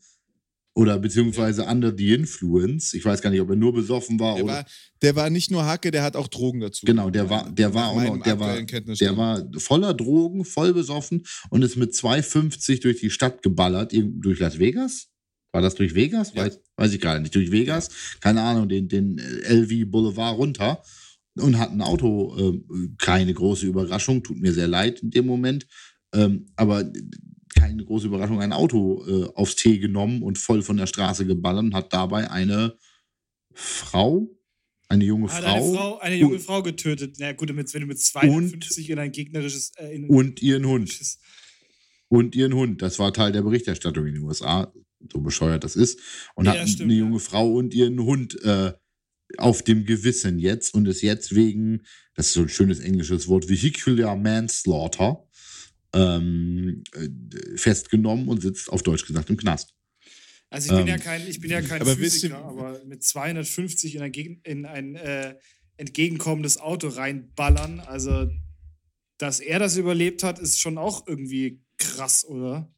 S1: oder beziehungsweise under the influence. Ich weiß gar nicht, ob er nur besoffen war
S2: der
S1: oder.
S2: War, der war nicht nur Hacke, der hat auch Drogen dazu.
S1: Genau, der war, der war auch noch, der war, der war voller Drogen, voll besoffen und ist mit 2,50 durch die Stadt geballert, durch Las Vegas. War das durch Vegas? Ja. Weiß, weiß ich gerade nicht. Durch Vegas, keine Ahnung, den, den LV Boulevard runter und hat ein Auto. Äh, keine große Überraschung, tut mir sehr leid in dem Moment. Ähm, aber keine große Überraschung, ein Auto äh, aufs Tee genommen und voll von der Straße geballert und hat dabei eine Frau, eine junge Frau,
S3: eine Frau, eine junge Frau getötet. Na gut, wenn du mit 52 und, in ein gegnerisches
S1: äh, in und ihren Hund und ihren Hund. Das war Teil der Berichterstattung in den USA. so bescheuert das ist. Und ja, hat stimmt, eine junge Frau und ihren Hund äh, auf dem Gewissen jetzt und ist jetzt wegen, das ist so ein schönes englisches Wort, Vehicular Manslaughter ähm, äh, festgenommen und sitzt auf Deutsch gesagt im Knast.
S3: Also ich bin ähm, ja kein, ich bin ja kein aber Physiker, aber mit 250 in ein, in ein äh, entgegenkommendes Auto reinballern, also dass er das überlebt hat, ist schon auch irgendwie krass, oder?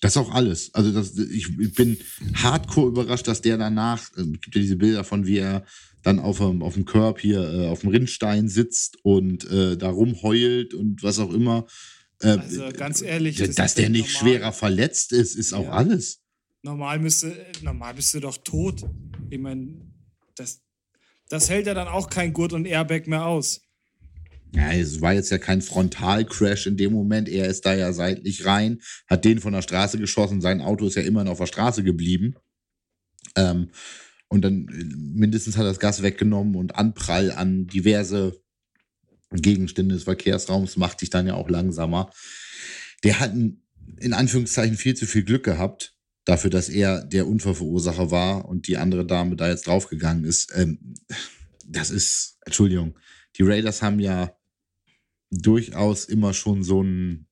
S1: Das ist auch alles. Also das, ich, ich bin hardcore überrascht, dass der danach, äh, gibt ja diese Bilder von, wie er dann auf dem, auf dem Körb hier äh, auf dem Rindstein sitzt und äh, da rumheult und was auch immer.
S3: Äh, also ganz ehrlich.
S1: dass das der nicht normal. schwerer verletzt ist, ist auch ja. alles.
S3: Normal müsste, normal bist du doch tot. Ich meine, das, das hält ja dann auch kein Gurt und Airbag mehr aus.
S1: Ja, es war jetzt ja kein Frontalcrash in dem Moment. Er ist da ja seitlich rein, hat den von der Straße geschossen. Sein Auto ist ja immerhin auf der Straße geblieben. Ähm, und dann äh, mindestens hat er das Gas weggenommen und Anprall an diverse Gegenstände des Verkehrsraums macht dich dann ja auch langsamer. Der hat in Anführungszeichen viel zu viel Glück gehabt, dafür, dass er der Unfallverursacher war und die andere Dame da jetzt draufgegangen ist. Ähm, das ist, Entschuldigung, die Raiders haben ja durchaus immer schon so einen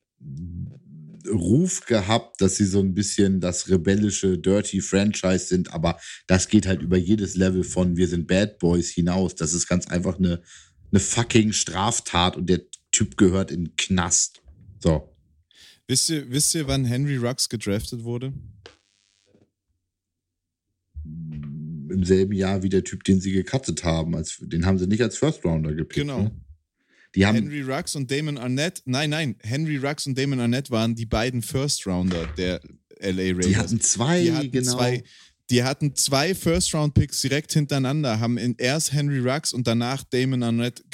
S1: Ruf gehabt, dass sie so ein bisschen das rebellische Dirty Franchise sind, aber das geht halt über jedes Level von wir sind Bad Boys hinaus. Das ist ganz einfach eine, eine fucking Straftat und der Typ gehört in den Knast. So.
S2: Wisst ihr, wisst ihr, wann Henry Rux gedraftet wurde?
S1: Im selben Jahr wie der Typ, den sie gecuttet haben. Als, den haben sie nicht als First Rounder gepickt. Genau. Ne?
S2: Die haben Henry Rux und Damon Arnett, nein, nein, Henry Rux und Damon Arnett waren die beiden First Rounder der LA Raiders.
S1: Die hatten zwei, die hatten genau. Zwei,
S2: die hatten zwei First-Round-Picks direkt hintereinander, haben erst Henry Rux und danach Damon Arnett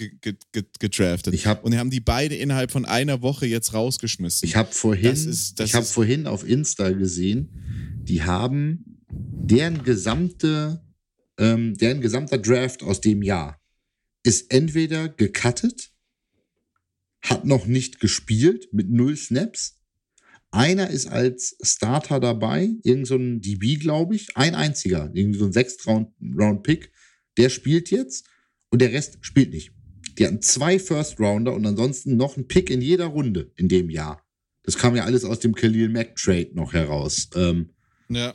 S2: gedraftet.
S1: Ich hab,
S2: und die haben die beide innerhalb von einer Woche jetzt rausgeschmissen.
S1: Ich habe vorhin, hab vorhin auf Insta gesehen, die haben deren gesamte, ähm, deren gesamter Draft aus dem Jahr ist entweder gecuttet hat noch nicht gespielt mit null Snaps. Einer ist als Starter dabei, irgend so ein DB, glaube ich, ein einziger, irgendwie so ein Sechst-Round-Pick, der spielt jetzt und der Rest spielt nicht. Die hatten zwei First-Rounder und ansonsten noch ein Pick in jeder Runde in dem Jahr. Das kam ja alles aus dem Khalil Mack-Trade noch heraus. Ähm,
S2: ja.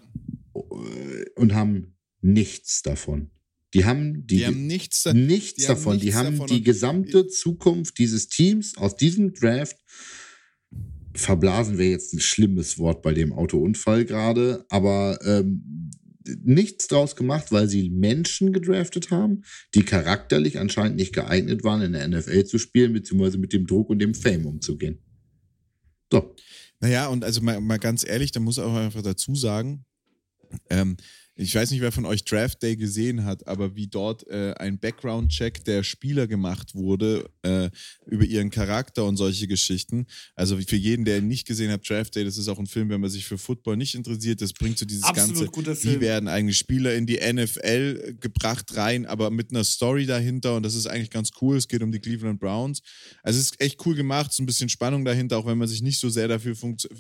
S1: Und haben nichts davon. Die haben, die,
S2: die haben nichts,
S1: nichts die davon. Haben nichts die haben davon die gesamte Zukunft dieses Teams aus diesem Draft verblasen wäre jetzt ein schlimmes Wort bei dem Autounfall gerade, aber ähm, nichts draus gemacht, weil sie Menschen gedraftet haben, die charakterlich anscheinend nicht geeignet waren, in der NFL zu spielen, beziehungsweise mit dem Druck und dem Fame umzugehen. So.
S2: Naja, und also mal, mal ganz ehrlich, da muss auch einfach dazu sagen, ähm, ich weiß nicht, wer von euch Draft Day gesehen hat, aber wie dort äh, ein Background-Check der Spieler gemacht wurde äh, über ihren Charakter und solche Geschichten. Also für jeden, der ihn nicht gesehen hat, Draft Day, das ist auch ein Film, wenn man sich für Football nicht interessiert, das bringt so dieses Absolut ganze, wie werden eigentlich Spieler in die NFL gebracht rein, aber mit einer Story dahinter und das ist eigentlich ganz cool. Es geht um die Cleveland Browns. Also es ist echt cool gemacht, so ein bisschen Spannung dahinter, auch wenn man sich nicht so sehr dafür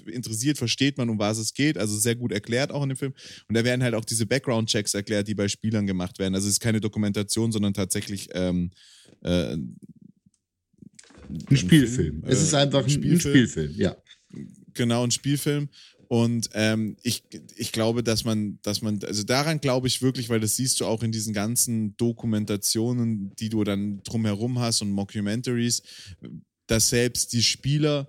S2: interessiert, versteht man, um was es geht. Also sehr gut erklärt auch in dem Film. Und da werden halt auch diese Background-Checks erklärt, die bei Spielern gemacht werden. Also es ist keine Dokumentation, sondern tatsächlich ähm, äh,
S1: ein Spielfilm. Äh, es ist einfach ein Spielfilm. ein Spielfilm, ja.
S2: Genau, ein Spielfilm. Und ähm, ich, ich glaube, dass man, dass man, also daran glaube ich wirklich, weil das siehst du auch in diesen ganzen Dokumentationen, die du dann drumherum hast und Mockumentaries, dass selbst die Spieler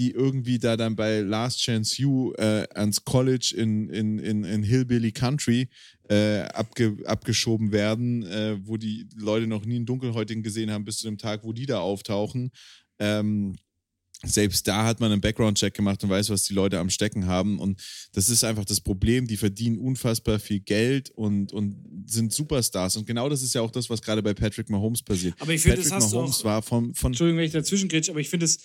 S2: die irgendwie da dann bei Last Chance You äh, ans College in, in, in, in Hillbilly Country äh, abge, abgeschoben werden, äh, wo die Leute noch nie einen Dunkelhäutigen gesehen haben, bis zu dem Tag, wo die da auftauchen. Ähm, selbst da hat man einen Background-Check gemacht und weiß, was die Leute am Stecken haben. Und das ist einfach das Problem. Die verdienen unfassbar viel Geld und, und sind Superstars. Und genau das ist ja auch das, was gerade bei Patrick Mahomes passiert.
S3: Aber ich finde, das hast Mahomes du auch, war von, von. Entschuldigung, wenn ich dazwischen grätsche, aber ich finde es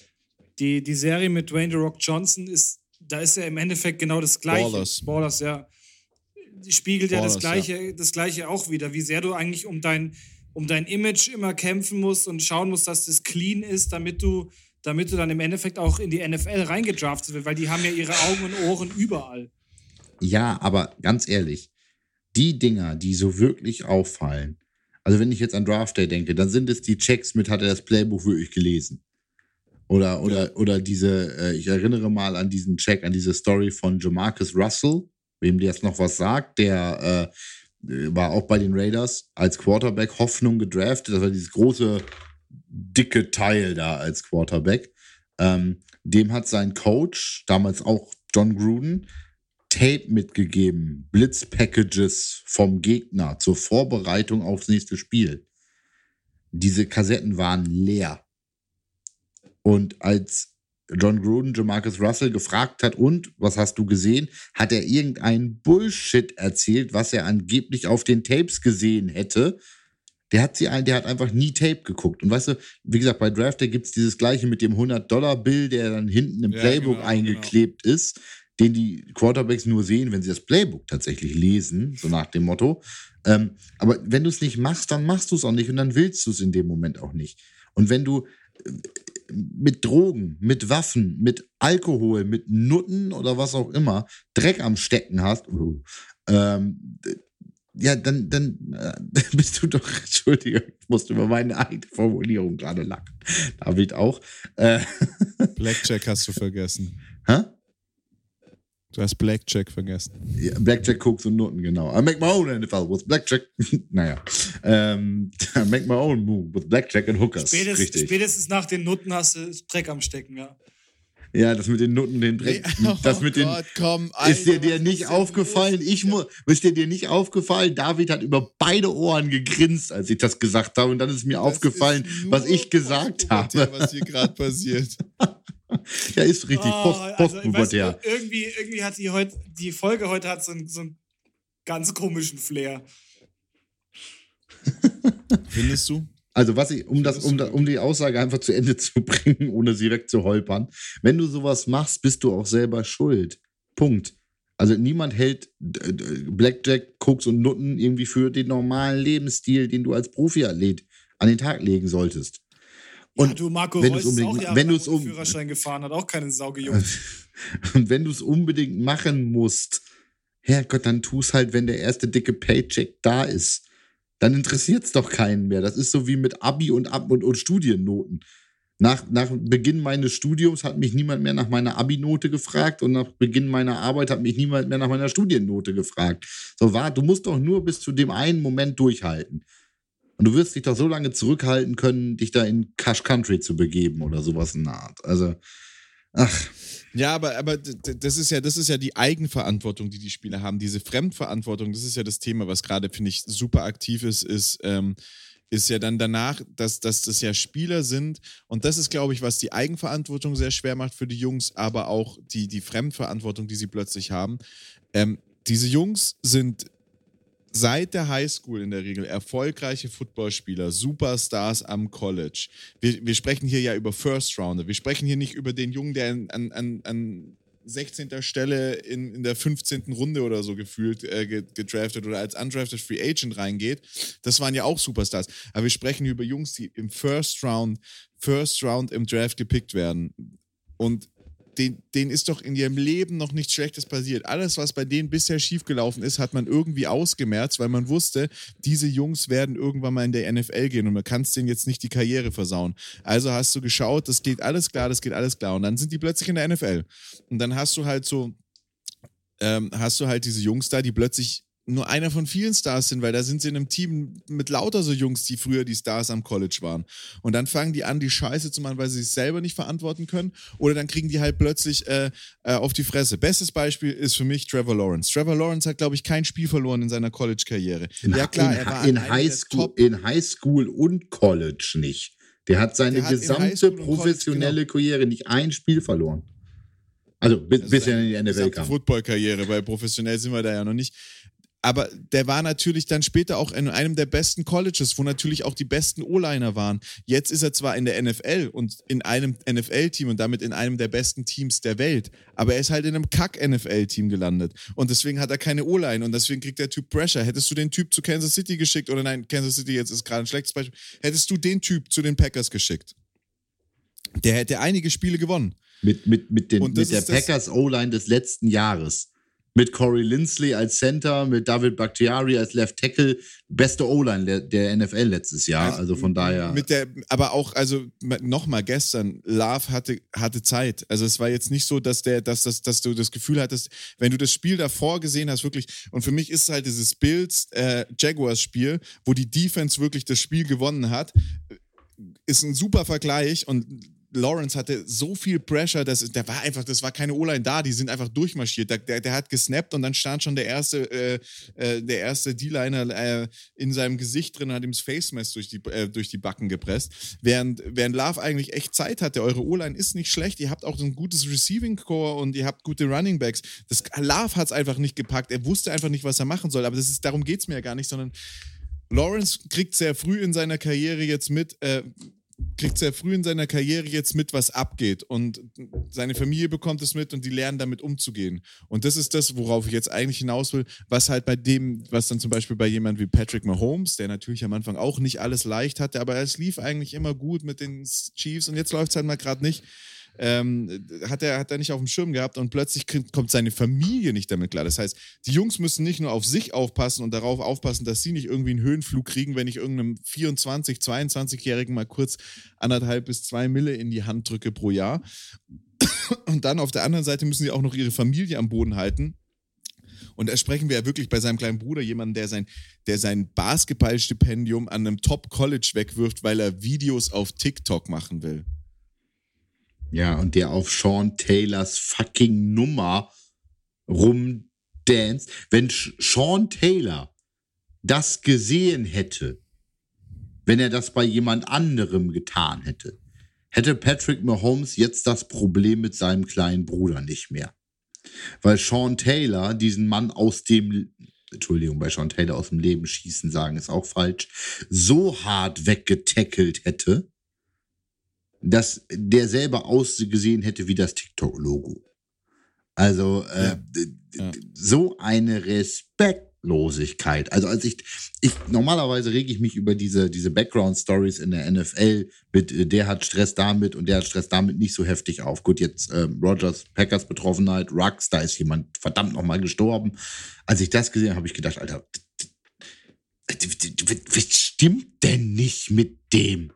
S3: die, die Serie mit Dwayne The Rock Johnson ist, da ist ja im Endeffekt genau das Gleiche.
S2: Ballers.
S3: Ballers, ja. Spiegelt Ballers, ja das Gleiche, ja. das Gleiche auch wieder, wie sehr du eigentlich um dein, um dein Image immer kämpfen musst und schauen musst, dass das clean ist, damit du, damit du dann im Endeffekt auch in die NFL reingedraftet wirst, weil die haben ja ihre Augen und Ohren überall.
S1: Ja, aber ganz ehrlich, die Dinger, die so wirklich auffallen, also wenn ich jetzt an Draft Day denke, dann sind es die Checks mit, hat er das Playbuch wirklich gelesen? Oder, oder, oder diese, äh, ich erinnere mal an diesen Check, an diese Story von Jamarcus Russell, wem der jetzt noch was sagt, der äh, war auch bei den Raiders als Quarterback Hoffnung gedraftet. Das war dieses große, dicke Teil da als Quarterback. Ähm, dem hat sein Coach, damals auch John Gruden, Tape mitgegeben, Blitzpackages vom Gegner zur Vorbereitung aufs nächste Spiel. Diese Kassetten waren leer. Und als John Gruden Jamarcus Russell gefragt hat, und was hast du gesehen, hat er irgendeinen Bullshit erzählt, was er angeblich auf den Tapes gesehen hätte. Der hat, sie, der hat einfach nie Tape geguckt. Und weißt du, wie gesagt, bei Draft gibt es dieses gleiche mit dem 100-Dollar-Bill, der dann hinten im ja, Playbook genau, eingeklebt genau. ist den die Quarterbacks nur sehen, wenn sie das Playbook tatsächlich lesen, so nach dem Motto. Ähm, aber wenn du es nicht machst, dann machst du es auch nicht und dann willst du es in dem Moment auch nicht. Und wenn du mit Drogen, mit Waffen, mit Alkohol, mit Nutten oder was auch immer Dreck am Stecken hast, uh, ähm, ja, dann, dann äh, bist du doch, Entschuldige, ich musste über meine eigene Formulierung gerade lachen. David auch. Äh,
S2: Blackjack hast du vergessen.
S1: Hä?
S2: Du hast Blackjack vergessen.
S1: Ja, Blackjack, Koks und Noten, genau. I make my own NFL with Blackjack. naja. Ähm, I make my own move with Blackjack and Hookers.
S3: Spätestens, Richtig. spätestens nach den Noten hast du Dreck am Stecken, ja.
S1: Ja, das mit den Noten, den Dreck. Oh das mit den. Gott, komm, Alter, ist dir dir nicht aufgefallen? Ich muss. Ist dir dir nicht aufgefallen? David hat über beide Ohren gegrinst, als ich das gesagt habe. Und dann ist mir das aufgefallen, ist was ich gesagt habe.
S2: Was hier gerade passiert.
S1: Ja, ist richtig. Oh, Post, Postpubertär.
S3: Also, irgendwie, irgendwie hat die, heut, die Folge heute hat so einen, so einen ganz komischen Flair.
S2: Findest du?
S1: Also, was ich, um das, um, um die Aussage einfach zu Ende zu bringen, ohne sie wegzuholpern, wenn du sowas machst, bist du auch selber schuld. Punkt. Also niemand hält Blackjack, Koks und Nutten irgendwie für den normalen Lebensstil, den du als Profiathlet an den Tag legen solltest.
S3: Und ja, du, Marco wenn Reus ist auch wenn du um Führerschein gefahren, hat auch keine Sau gejuckt.
S1: Und wenn du es unbedingt machen musst, Herrgott, dann tu es halt, wenn der erste dicke Paycheck da ist. Dann interessiert es doch keinen mehr. Das ist so wie mit Abi und Ab- und, und Studiennoten. Nach, nach Beginn meines Studiums hat mich niemand mehr nach meiner Abi-Note gefragt und nach Beginn meiner Arbeit hat mich niemand mehr nach meiner Studiennote gefragt. So war, du musst doch nur bis zu dem einen Moment durchhalten. Und du wirst dich doch so lange zurückhalten können, dich da in Cash Country zu begeben oder sowas in der Art. Also, ach.
S2: Ja, aber, aber das ist ja, das ist ja die Eigenverantwortung, die die Spieler haben. Diese Fremdverantwortung, das ist ja das Thema, was gerade, finde ich, super aktiv ist, ist, ähm, ist ja dann danach, dass, dass das ja Spieler sind. Und das ist, glaube ich, was die Eigenverantwortung sehr schwer macht für die Jungs, aber auch die, die Fremdverantwortung, die sie plötzlich haben. Ähm, diese Jungs sind seit der Highschool in der Regel erfolgreiche Footballspieler, Superstars am College. Wir, wir sprechen hier ja über First Rounder. Wir sprechen hier nicht über den Jungen, der an, an, an 16. Stelle in, in der 15. Runde oder so gefühlt äh, gedraftet oder als undrafted Free Agent reingeht. Das waren ja auch Superstars. Aber wir sprechen über Jungs, die im First Round, First Round im Draft gepickt werden. Und den, denen ist doch in ihrem Leben noch nichts Schlechtes passiert. Alles, was bei denen bisher schiefgelaufen ist, hat man irgendwie ausgemerzt, weil man wusste, diese Jungs werden irgendwann mal in der NFL gehen und man kann es denen jetzt nicht die Karriere versauen. Also hast du geschaut, das geht alles klar, das geht alles klar. Und dann sind die plötzlich in der NFL. Und dann hast du halt so, ähm, hast du halt diese Jungs da, die plötzlich nur einer von vielen Stars sind, weil da sind sie in einem Team mit lauter so Jungs, die früher die Stars am College waren. Und dann fangen die an, die Scheiße zu machen, weil sie sich selber nicht verantworten können. Oder dann kriegen die halt plötzlich äh, äh, auf die Fresse. Bestes Beispiel ist für mich Trevor Lawrence. Trevor Lawrence hat, glaube ich, kein Spiel verloren in seiner College-Karriere.
S1: Ja, klar, in, er war in High, School, in High School und College nicht. Der hat seine der gesamte hat professionelle College, genau. Karriere nicht ein Spiel verloren. Also bis, also bis er in die NFL kam.
S2: Football-Karriere, weil professionell sind wir da ja noch nicht aber der war natürlich dann später auch in einem der besten Colleges, wo natürlich auch die besten O-Liner waren. Jetzt ist er zwar in der NFL und in einem NFL-Team und damit in einem der besten Teams der Welt, aber er ist halt in einem Kack-NFL-Team gelandet. Und deswegen hat er keine O-Line und deswegen kriegt der Typ Pressure. Hättest du den Typ zu Kansas City geschickt, oder nein, Kansas City jetzt ist gerade ein schlechtes Beispiel, hättest du den Typ zu den Packers geschickt, der hätte einige Spiele gewonnen.
S1: Mit, mit, mit, den, mit der Packers O-Line des letzten Jahres mit Corey Lindsley als Center, mit David Bakhtiari als Left Tackle, beste O-Line der NFL letztes Jahr. Also, also, von daher.
S2: Mit der, aber auch, also nochmal gestern, Love hatte, hatte Zeit. Also es war jetzt nicht so, dass der, dass, dass, dass du das Gefühl hattest, wenn du das Spiel davor gesehen hast, wirklich, und für mich ist es halt dieses Bills äh, wo die Defense wirklich das Spiel gewonnen hat, ist ein super Vergleich und Lawrence hatte so viel Pressure, dass der war einfach, das war keine O-Line da, die sind einfach durchmarschiert. Der, der, der, hat gesnappt und dann stand schon der erste, äh, äh, der erste D-Liner äh, in seinem Gesicht drin und hat ihm das Face Mask durch die, äh, durch die Backen gepresst. Während, während Love eigentlich echt Zeit hatte. Eure O-Line ist nicht schlecht, ihr habt auch ein gutes Receiving Core und ihr habt gute Running Backs. Das, Love hat es einfach nicht gepackt. Er wusste einfach nicht, was er machen soll. Aber das ist, darum geht es mir ja gar nicht, sondern Lawrence kriegt sehr früh in seiner Karriere jetzt mit, äh, kriegt sehr früh in seiner Karriere jetzt mit, was abgeht. Und seine Familie bekommt es mit und die lernen damit umzugehen. Und das ist das, worauf ich jetzt eigentlich hinaus will, was halt bei dem, was dann zum Beispiel bei jemand wie Patrick Mahomes, der natürlich am Anfang auch nicht alles leicht hatte, aber es lief eigentlich immer gut mit den Chiefs und jetzt läuft es halt mal gerade nicht ähm, hat, er, hat er nicht auf dem Schirm gehabt und plötzlich kommt seine Familie nicht damit klar. Das heißt, die Jungs müssen nicht nur auf sich aufpassen und darauf aufpassen, dass sie nicht irgendwie einen Höhenflug kriegen, wenn ich irgendeinem 24-, 22-Jährigen mal kurz anderthalb bis zwei Mille in die Hand drücke pro Jahr. Und dann auf der anderen Seite müssen sie auch noch ihre Familie am Boden halten. Und da sprechen wir ja wirklich bei seinem kleinen Bruder, jemanden, der sein, der sein Basketballstipendium an einem Top-College wegwirft, weil er Videos auf TikTok machen will.
S1: Ja, und der auf Sean Taylors fucking Nummer rumdanzt. Wenn Sean Taylor das gesehen hätte, wenn er das bei jemand anderem getan hätte, hätte Patrick Mahomes jetzt das Problem mit seinem kleinen Bruder nicht mehr. Weil Sean Taylor diesen Mann aus dem, Entschuldigung, bei Sean Taylor aus dem Leben schießen sagen ist auch falsch, so hart weggetackelt hätte, dass der selber ausgesehen hätte wie das TikTok-Logo. Also äh, ja. Ja. so eine Respektlosigkeit. Also als ich, ich normalerweise rege ich mich über diese diese Background Stories in der NFL mit äh, der hat Stress damit und der hat Stress damit nicht so heftig auf. Gut, jetzt äh, Rogers Packers Betroffenheit, Rux, da ist jemand verdammt nochmal gestorben. Als ich das gesehen habe, habe ich gedacht, Alter, was stimmt denn nicht mit dem?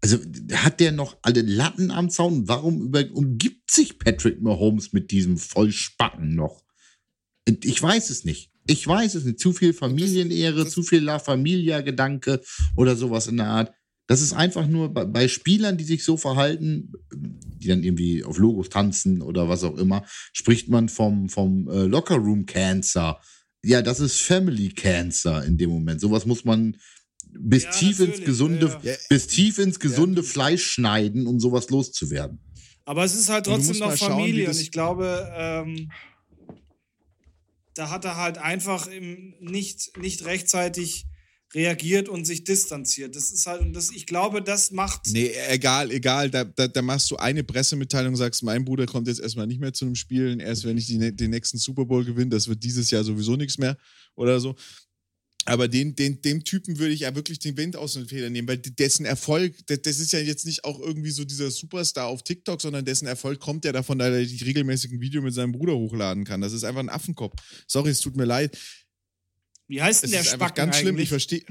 S1: Also hat der noch alle Latten am Zaun? Warum über, umgibt sich Patrick Mahomes mit diesem Vollspacken noch? Ich weiß es nicht. Ich weiß es nicht. Zu viel Familienehre, zu viel La Familia-Gedanke oder sowas in der Art. Das ist einfach nur bei, bei, Spielern, die sich so verhalten, die dann irgendwie auf Logos tanzen oder was auch immer, spricht man vom, vom äh, Locker-Room Cancer. Ja, das ist Family Cancer in dem Moment. Sowas muss man bis ja, tief ins gesunde, ja, ja. bis tief ins gesunde Fleisch schneiden, um sowas loszuwerden.
S3: Aber es ist halt trotzdem noch Familie schauen, und ich glaube, ähm, da hat er halt einfach nicht, nicht rechtzeitig reagiert und sich distanziert. Das ist halt, und das, ich glaube, das macht.
S2: Nee, egal, egal. Da, da, da machst du eine Pressemitteilung, sagst, mein Bruder kommt jetzt erstmal nicht mehr zu einem Spielen, erst wenn ich die, den nächsten Super Bowl gewinne, das wird dieses Jahr sowieso nichts mehr oder so. Aber den, den, dem Typen würde ich ja wirklich den Wind aus den Federn nehmen, weil dessen Erfolg, das, ist ja jetzt nicht auch irgendwie so dieser Superstar auf TikTok, sondern dessen Erfolg kommt ja davon, dass er die regelmäßigen Video mit seinem Bruder hochladen kann. Das ist einfach ein Affenkopf. Sorry, es tut mir leid.
S3: Wie heißt denn es der ist Spacken ganz schlimm,
S2: ich verstehe.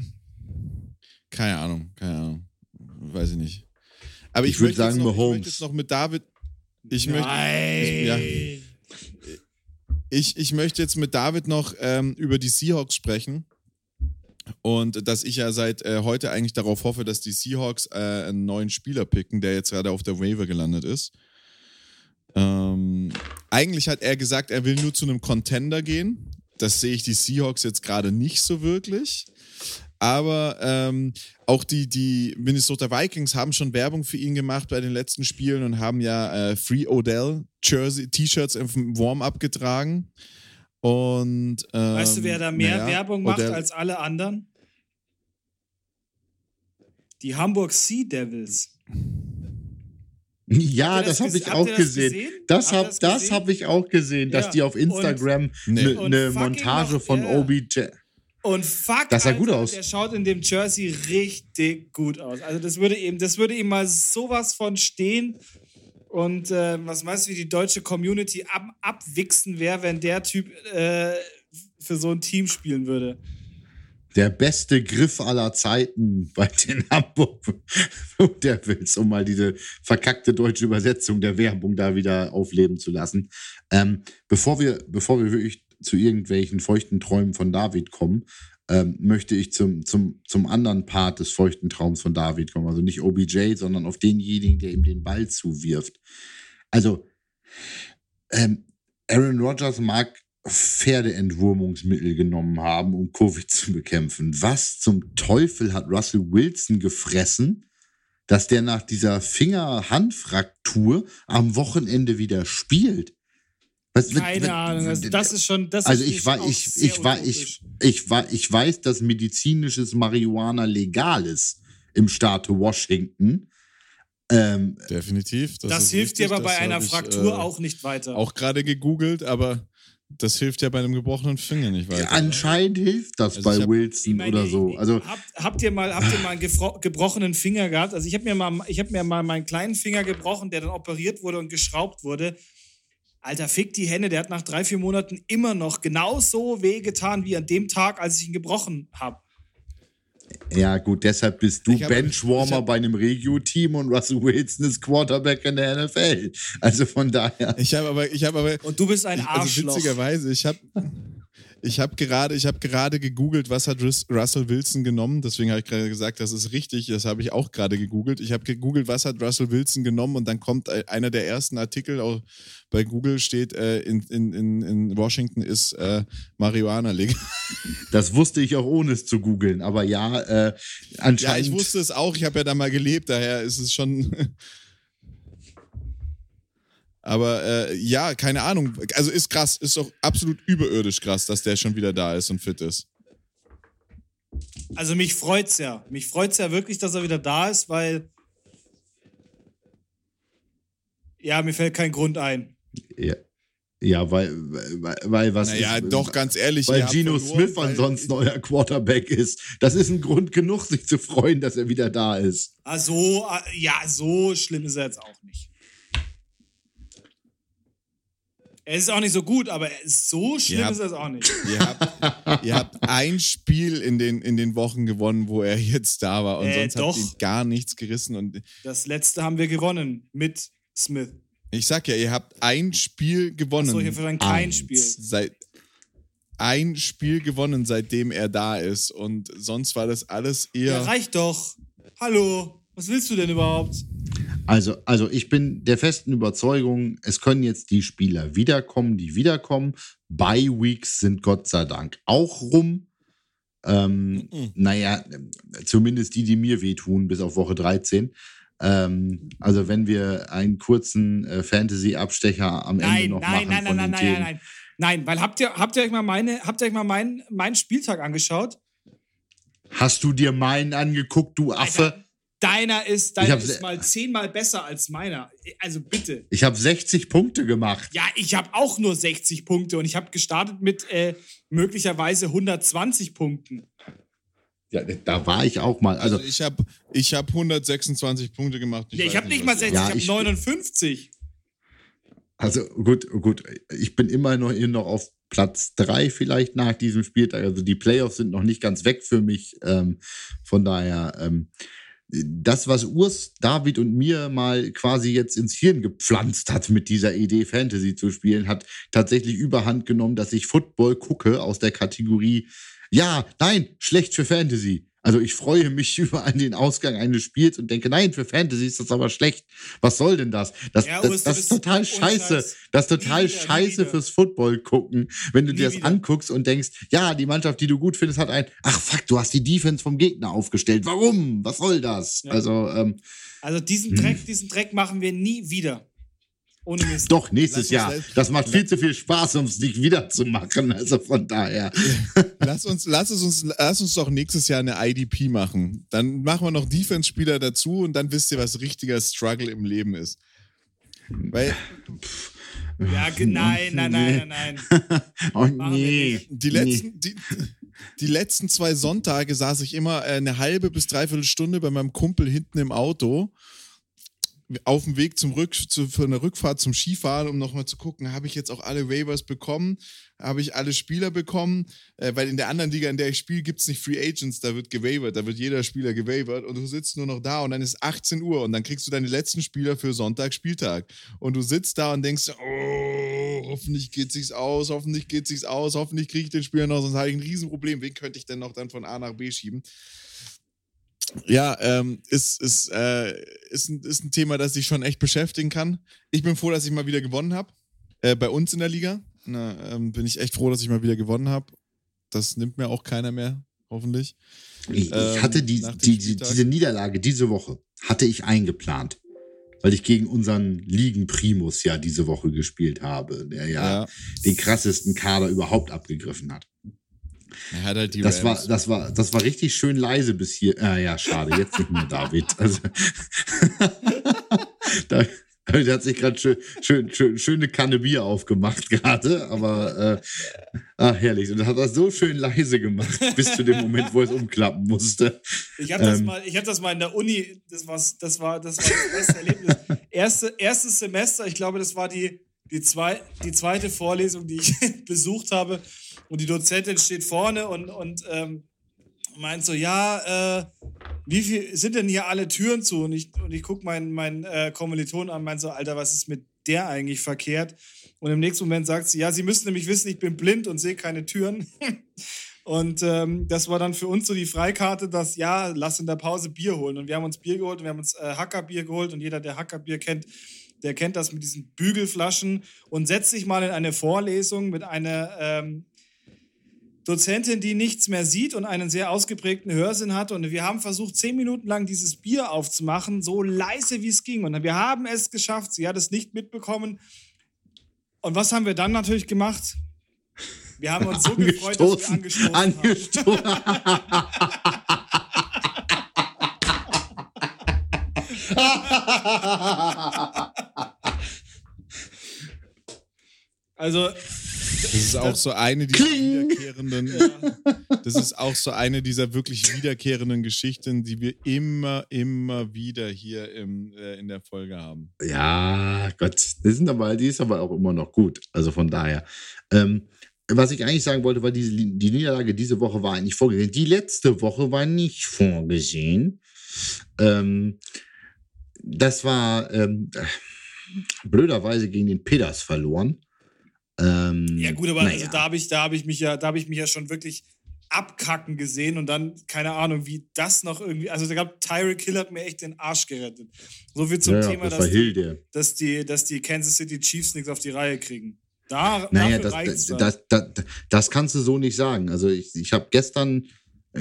S2: Keine Ahnung, keine Ahnung. Weiß ich nicht. Aber
S1: ich,
S2: ich
S1: würde sagen,
S2: noch,
S1: Mahomes.
S2: Ich möchte jetzt noch mit David. Ich möchte. Ich, ja, ich, ich möchte jetzt mit David noch ähm, über die Seahawks sprechen. Und dass ich ja seit äh, heute eigentlich darauf hoffe, dass die Seahawks äh, einen neuen Spieler picken, der jetzt gerade auf der Waiver gelandet ist. Ähm, eigentlich hat er gesagt, er will nur zu einem Contender gehen. Das sehe ich die Seahawks jetzt gerade nicht so wirklich. Aber ähm, auch die, die Minnesota Vikings haben schon Werbung für ihn gemacht bei den letzten Spielen und haben ja äh, Free Odell T-Shirts im Warm-up getragen. Und, ähm,
S3: weißt du, wer da mehr naja, Werbung macht Odell als alle anderen? Die Hamburg Sea Devils.
S1: Ja, das, das habe ich auch gesehen. gesehen. Das habe das hab ich auch gesehen, dass ja. die auf Instagram eine ne Montage noch, von ja. OBJ.
S3: Und fuck,
S1: das sah Alter, gut aus.
S3: Der schaut in dem Jersey richtig gut aus. Also das würde ihm, das würde ihm mal sowas von stehen. Und äh, was meinst du, wie die deutsche Community ab abwichsen wäre, wenn der Typ äh, für so ein Team spielen würde?
S1: Der beste Griff aller Zeiten bei den Hamburg Devils, um mal diese verkackte deutsche Übersetzung der Werbung da wieder aufleben zu lassen. Ähm, bevor, wir, bevor wir wirklich zu irgendwelchen feuchten Träumen von David kommen, ähm, möchte ich zum, zum, zum anderen Part des feuchten Traums von David kommen. Also nicht OBJ, sondern auf denjenigen, der ihm den Ball zuwirft. Also, ähm, Aaron Rodgers mag Pferdeentwurmungsmittel genommen haben, um Covid zu bekämpfen. Was zum Teufel hat Russell Wilson gefressen, dass der nach dieser Finger-Handfraktur am Wochenende wieder spielt?
S3: Was, Keine Ahnung, also das ist schon. Das
S1: also ich war, ich, ich war, ich, ich war, ich weiß, dass medizinisches Marihuana legal ist im Staate Washington.
S2: Ähm, Definitiv.
S3: Das, das hilft dir aber bei einer ich, Fraktur äh, auch nicht weiter.
S2: Auch gerade gegoogelt, aber das hilft ja bei einem gebrochenen Finger nicht weiter. Ja,
S1: anscheinend hilft das also bei hab, Wilson meine, oder so. Also
S3: habt, habt, ihr mal, habt ihr mal einen gebrochenen Finger gehabt? Also ich habe mir mal, ich habe mir mal meinen kleinen Finger gebrochen, der dann operiert wurde und geschraubt wurde. Alter, fick die Hände, der hat nach drei, vier Monaten immer noch genauso wehgetan wie an dem Tag, als ich ihn gebrochen habe.
S1: Ja, gut, deshalb bist du hab, Benchwarmer bei einem Regio-Team und Russell Wilson ist Quarterback in der NFL. Also von daher.
S2: Ich habe aber, ich habe aber.
S3: Und du bist ein Arschloch.
S2: Also witzigerweise, ich habe. Ich habe gerade, ich habe gerade gegoogelt, was hat Russell Wilson genommen. Deswegen habe ich gerade gesagt, das ist richtig. Das habe ich auch gerade gegoogelt. Ich habe gegoogelt, was hat Russell Wilson genommen und dann kommt einer der ersten Artikel auch bei Google steht äh, in, in, in, Washington ist äh, Marihuana legal.
S1: Das wusste ich auch ohne es zu googeln. Aber ja, äh, anscheinend. Ja,
S2: ich wusste es auch. Ich habe ja da mal gelebt. Daher ist es schon. Aber äh, ja, keine Ahnung. Also ist krass, ist doch absolut überirdisch krass, dass der schon wieder da ist und fit ist.
S3: Also mich freut's ja. Mich freut's ja wirklich, dass er wieder da ist, weil ja, mir fällt kein Grund ein.
S1: Ja. Ja, weil, weil, weil was.
S2: Naja, ist, doch, ganz ehrlich.
S1: Weil Geno Smith ansonsten euer Quarterback ist. Das ist ein Grund genug, sich zu freuen, dass er wieder da ist.
S3: Ah, so, ah, ja, so schlimm ist er jetzt auch nicht. Er ist auch nicht so gut, aber so schlimm habt, ist er auch nicht.
S2: Ihr habt, ihr habt, ein Spiel in den, in den Wochen gewonnen, wo er jetzt da war und äh, sonst doch. habt ihr gar nichts gerissen. Und
S3: das letzte haben wir gewonnen mit Smith.
S2: Ich sag ja, ihr habt ein Spiel gewonnen. Achso,
S3: hier für ein kein Spiel.
S2: Seit, ein Spiel gewonnen, seitdem er da ist. Und sonst war das alles eher. Ja,
S3: reicht doch. Hallo, was willst du denn überhaupt?
S1: Also, also ich bin der festen Überzeugung, es können jetzt die Spieler wiederkommen, die wiederkommen. Bye Weeks sind Gott sei Dank auch rum. Ähm, mhm. Naja, zumindest die, die mir wehtun, bis auf Woche 13. Ähm, also wenn wir einen kurzen äh, Fantasy-Abstecher am nein, Ende noch nein, machen nein, von nein, den nein, Themen. Nein, nein, nein,
S3: nein, weil habt ihr, habt ihr euch mal meine, habt ihr euch mal meinen, meinen Spieltag angeschaut?
S1: Hast du dir meinen angeguckt, du Affe? Alter,
S3: Deiner ist, deiner ist mal zehnmal besser als meiner. Also bitte.
S1: Ich habe 60 Punkte gemacht.
S3: Ja, ich habe auch nur 60 Punkte und ich habe gestartet mit äh, möglicherweise 120 Punkten.
S1: Ja, da war ich auch mal. Also, also
S2: ich habe ich hab 126 Punkte gemacht.
S3: Ich, ja, ich habe nicht mal 60, ja, ich habe 59.
S1: Also gut, gut. Ich bin immer noch, noch auf Platz 3 vielleicht nach diesem Spieltag. Also die Playoffs sind noch nicht ganz weg für mich. Ähm, von daher, ähm, das, was Urs, David und mir mal quasi jetzt ins Hirn gepflanzt hat, mit dieser Idee Fantasy zu spielen, hat tatsächlich überhand genommen, dass ich Football gucke aus der Kategorie, ja, nein, schlecht für Fantasy. Also ich freue mich über den Ausgang eines Spiels und denke, nein, für Fantasy ist das aber schlecht. Was soll denn das? Das, ja, das, das ist total scheiße. Das ist total wieder, scheiße fürs Football gucken, wenn du nie dir das wieder. anguckst und denkst, ja, die Mannschaft, die du gut findest, hat ein, ach fuck, du hast die Defense vom Gegner aufgestellt. Warum? Was soll das? Ja. Also, ähm,
S3: also diesen Dreck, diesen Dreck machen wir nie wieder.
S1: Ohne Mist. Doch, nächstes Jahr. Das macht viel zu viel Spaß, um es nicht wiederzumachen. Also von daher.
S2: Lass uns, lass, es uns, lass uns doch nächstes Jahr eine IDP machen. Dann machen wir noch Defense-Spieler dazu und dann wisst ihr, was richtiger Struggle im Leben ist. Weil.
S3: Ja, nein, nein, nein, nein, nein.
S1: oh nee.
S2: Die letzten, die, die letzten zwei Sonntage saß ich immer eine halbe bis dreiviertel Stunde bei meinem Kumpel hinten im Auto auf dem Weg zum Rück, zu, für eine Rückfahrt zum Skifahren, um nochmal zu gucken, habe ich jetzt auch alle Waivers bekommen? Habe ich alle Spieler bekommen? Äh, weil in der anderen Liga, in der ich spiele, gibt es nicht Free Agents, da wird gewavert, da wird jeder Spieler gewavert und du sitzt nur noch da und dann ist 18 Uhr und dann kriegst du deine letzten Spieler für Sonntag Spieltag. Und du sitzt da und denkst, oh, hoffentlich geht sich's aus, hoffentlich geht sich's aus, hoffentlich kriege ich den Spieler noch, sonst habe ich ein Riesenproblem. Wen könnte ich denn noch dann von A nach B schieben? Ja, ähm, ist, ist, äh, ist, ein, ist ein Thema, das ich schon echt beschäftigen kann. Ich bin froh, dass ich mal wieder gewonnen habe. Äh, bei uns in der Liga. Na, ähm, bin ich echt froh, dass ich mal wieder gewonnen habe. Das nimmt mir auch keiner mehr, hoffentlich.
S1: Ich, ich ähm, hatte die, die, die, diese Niederlage diese Woche, hatte ich eingeplant. Weil ich gegen unseren Ligen-Primus ja diese Woche gespielt habe, der ja, ja. den krassesten Kader überhaupt abgegriffen hat.
S2: Er hat halt die
S1: das war, das war, das war richtig schön leise bis hier. Ah, ja, schade, jetzt nicht mehr David. Also, da, der hat sich gerade schön, schön, schön, schöne Kanne Bier aufgemacht gerade, aber äh, ah, herrlich. Und das hat er so schön leise gemacht, bis zu dem Moment, wo es umklappen musste.
S3: Ich habe das, ähm, mal, hab das mal in der Uni, das, das, war, das war das beste Erlebnis. Erste, erstes Semester, ich glaube, das war die, die, zwei, die zweite Vorlesung, die ich besucht habe. Und die Dozentin steht vorne und, und ähm, meint so, ja, äh, wie viel sind denn hier alle Türen zu? Und ich, und ich gucke meinen mein, äh, Kommiliton an und meint so, Alter, was ist mit der eigentlich verkehrt? Und im nächsten Moment sagt sie, ja, Sie müssen nämlich wissen, ich bin blind und sehe keine Türen. und ähm, das war dann für uns so die Freikarte, dass, ja, lass in der Pause Bier holen. Und wir haben uns Bier geholt und wir haben uns äh, Hackerbier geholt und jeder, der Hackerbier kennt, der kennt das mit diesen Bügelflaschen und setzt sich mal in eine Vorlesung mit einer ähm, Dozentin, die nichts mehr sieht und einen sehr ausgeprägten Hörsinn hat. Und wir haben versucht, zehn Minuten lang dieses Bier aufzumachen, so leise wie es ging. Und wir haben es geschafft. Sie hat es nicht mitbekommen. Und was haben wir dann natürlich gemacht? Wir haben uns so gefreut, dass wir angestoßen, angestoßen haben. also
S2: das ist auch so eine dieser Kling. wiederkehrenden. Ja. Das ist auch so eine dieser wirklich wiederkehrenden Geschichten, die wir immer, immer wieder hier im, äh, in der Folge haben.
S1: Ja, Gott, die sind aber, die ist aber auch immer noch gut. Also von daher. Ähm, was ich eigentlich sagen wollte, war, diese, die Niederlage diese Woche war eigentlich vorgesehen. Die letzte Woche war nicht vorgesehen. Ähm, das war ähm, blöderweise gegen den Peders verloren. Ähm,
S3: ja, gut, aber naja. also da habe ich, hab ich mich ja, da habe ich mich ja schon wirklich abkacken gesehen und dann, keine Ahnung, wie das noch irgendwie. Also, da gab Tyreek Hill hat mir echt den Arsch gerettet. So viel zum ja, Thema, das dass, die, dass, die, dass die Kansas City Chiefs nichts auf die Reihe kriegen. Da,
S1: naja, das, das, das, das, kannst du so nicht sagen. Also, ich, ich habe gestern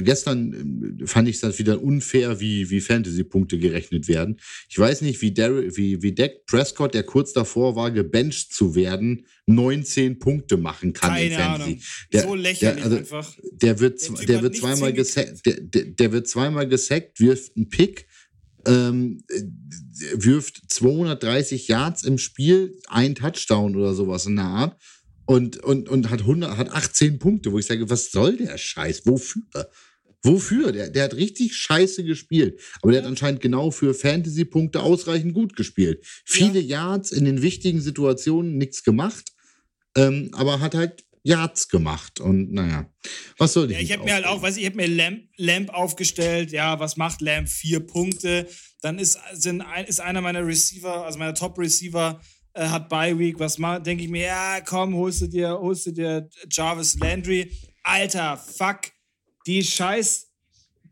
S1: Gestern ähm, fand ich es wieder unfair, wie, wie Fantasy-Punkte gerechnet werden. Ich weiß nicht, wie, Dar wie, wie Dak Prescott, der kurz davor war, gebencht zu werden, 19 Punkte machen kann
S3: Keine in Fantasy. Ahnung.
S1: Der,
S3: so lächerlich
S1: der, also,
S3: einfach.
S1: Der wird, der, der wird zweimal gesackt, der, der, der, wird zweimal gesackt, wirft einen Pick, ähm, wirft 230 Yards im Spiel, ein Touchdown oder sowas in der Art und, und, und hat, 100, hat 18 Punkte, wo ich sage, was soll der Scheiß? Wofür? Wofür? Der, der hat richtig scheiße gespielt. Aber der hat anscheinend genau für Fantasy-Punkte ausreichend gut gespielt. Viele ja. Yards in den wichtigen Situationen, nichts gemacht. Ähm, aber hat halt Yards gemacht. Und naja, was soll
S3: ich? Ja, ich habe mir halt auch, weiß ich, ich habe mir Lamp, Lamp aufgestellt. Ja, was macht Lamp? Vier Punkte. Dann ist, sind, ist einer meiner Receiver, also meiner Top-Receiver, äh, hat Bye Week, was denke ich mir, ja, komm, holst du dir, holst du dir Jarvis Landry. Alter, fuck, die scheiß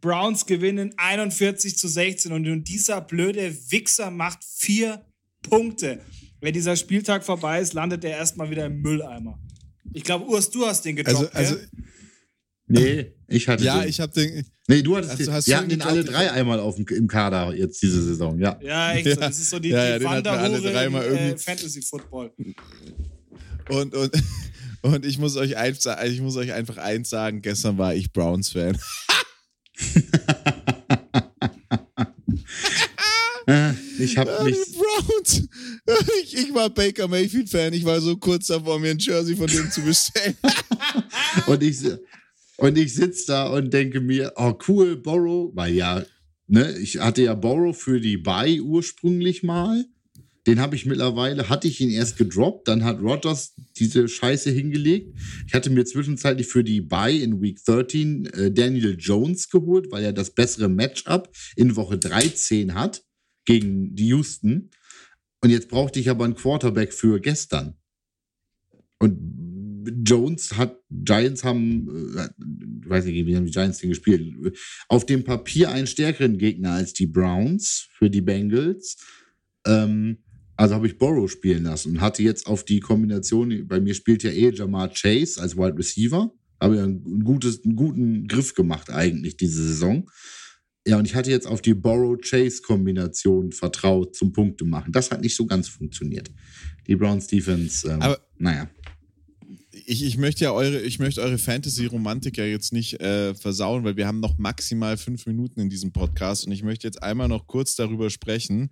S3: Browns gewinnen 41 zu 16 und dieser blöde Wichser macht vier Punkte. Wenn dieser Spieltag vorbei ist, landet er erstmal wieder im Mülleimer. Ich glaube, Urs, du hast den gedroppt,
S1: also, also Nee, ich hatte
S2: Ja, den. ich habe den.
S1: Nee, du hattest also, den. Wir hatten den alle drei einmal auf dem, im Kader jetzt diese Saison, ja.
S3: Ja, echt so. Das ist so die, ja, die ja, Wanderhure im äh, Fantasy Football.
S2: Und, und, und ich muss euch eins, ich muss euch einfach eins sagen, gestern war ich Browns-Fan.
S1: ich habe nicht.
S2: Browns. Ich, ich, war Baker Mayfield-Fan. Ich war so kurz davor, mir ein Jersey von dem zu bestellen.
S1: und ich, und ich sitze da und denke mir, oh cool, Borrow, weil ja, ne, ich hatte ja Borrow für die Buy ursprünglich mal. Den habe ich mittlerweile, hatte ich ihn erst gedroppt, dann hat Rogers diese Scheiße hingelegt. Ich hatte mir zwischenzeitlich für die Buy in Week 13 äh, Daniel Jones geholt, weil er das bessere Matchup in Woche 13 hat gegen die Houston. Und jetzt brauchte ich aber einen Quarterback für gestern. Und Jones hat, Giants haben, äh, ich weiß nicht, wie haben die Giants den gespielt, auf dem Papier einen stärkeren Gegner als die Browns für die Bengals. Ähm, also habe ich Borrow spielen lassen und hatte jetzt auf die Kombination, bei mir spielt ja eh Jamar Chase als Wide Receiver, habe ja ein gutes, einen guten Griff gemacht eigentlich diese Saison. Ja, und ich hatte jetzt auf die Borrow-Chase-Kombination vertraut zum Punkte machen. Das hat nicht so ganz funktioniert. Die Browns Defense, ähm, Aber naja.
S2: Ich, ich möchte ja eure, ich möchte eure Fantasy-Romantik ja jetzt nicht äh, versauen, weil wir haben noch maximal fünf Minuten in diesem Podcast und ich möchte jetzt einmal noch kurz darüber sprechen,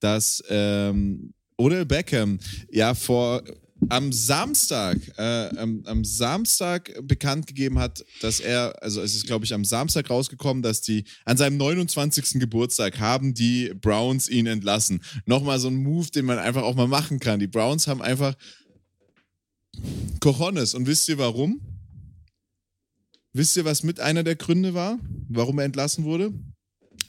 S2: dass ähm, Odell Beckham ja vor am Samstag, äh, am, am, Samstag bekannt gegeben hat, dass er, also es ist, glaube ich, am Samstag rausgekommen, dass die an seinem 29. Geburtstag haben die Browns ihn entlassen. Nochmal so ein Move, den man einfach auch mal machen kann. Die Browns haben einfach Cojones. Und wisst ihr warum? Wisst ihr, was mit einer der Gründe war, warum er entlassen wurde?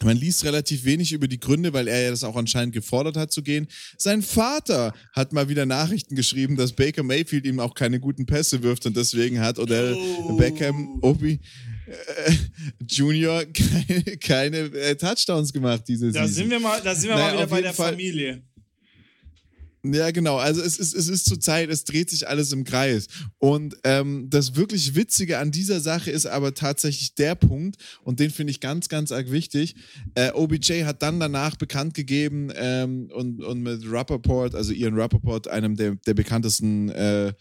S2: Man liest relativ wenig über die Gründe, weil er ja das auch anscheinend gefordert hat zu gehen. Sein Vater hat mal wieder Nachrichten geschrieben, dass Baker Mayfield ihm auch keine guten Pässe wirft und deswegen hat Odell oh. Beckham Obi äh, Junior keine, keine äh, Touchdowns gemacht diese
S3: da Sind wir mal, da sind wir naja, mal wieder bei der Fall, Familie.
S2: Ja, genau. Also es ist, es ist zur Zeit, es dreht sich alles im Kreis. Und ähm, das wirklich Witzige an dieser Sache ist aber tatsächlich der Punkt, und den finde ich ganz, ganz arg wichtig. Äh, OBJ hat dann danach bekannt gegeben ähm, und, und mit Rappaport, also Ian Rappaport, einem der, der bekanntesten äh, äh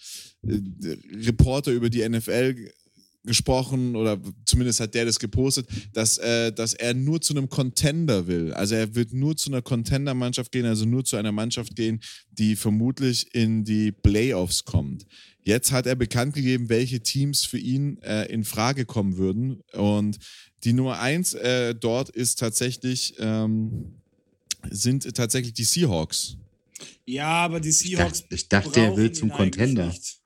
S2: Reporter über die NFL, gesprochen oder zumindest hat der das gepostet, dass, äh, dass er nur zu einem Contender will. Also er wird nur zu einer Contender-Mannschaft gehen, also nur zu einer Mannschaft gehen, die vermutlich in die Playoffs kommt. Jetzt hat er bekannt gegeben, welche Teams für ihn äh, in Frage kommen würden. Und die Nummer eins äh, dort ist tatsächlich, ähm, sind tatsächlich die Seahawks.
S3: Ja, aber die Seahawks.
S1: Ich dachte, ich dachte er will zum Contender. Nicht.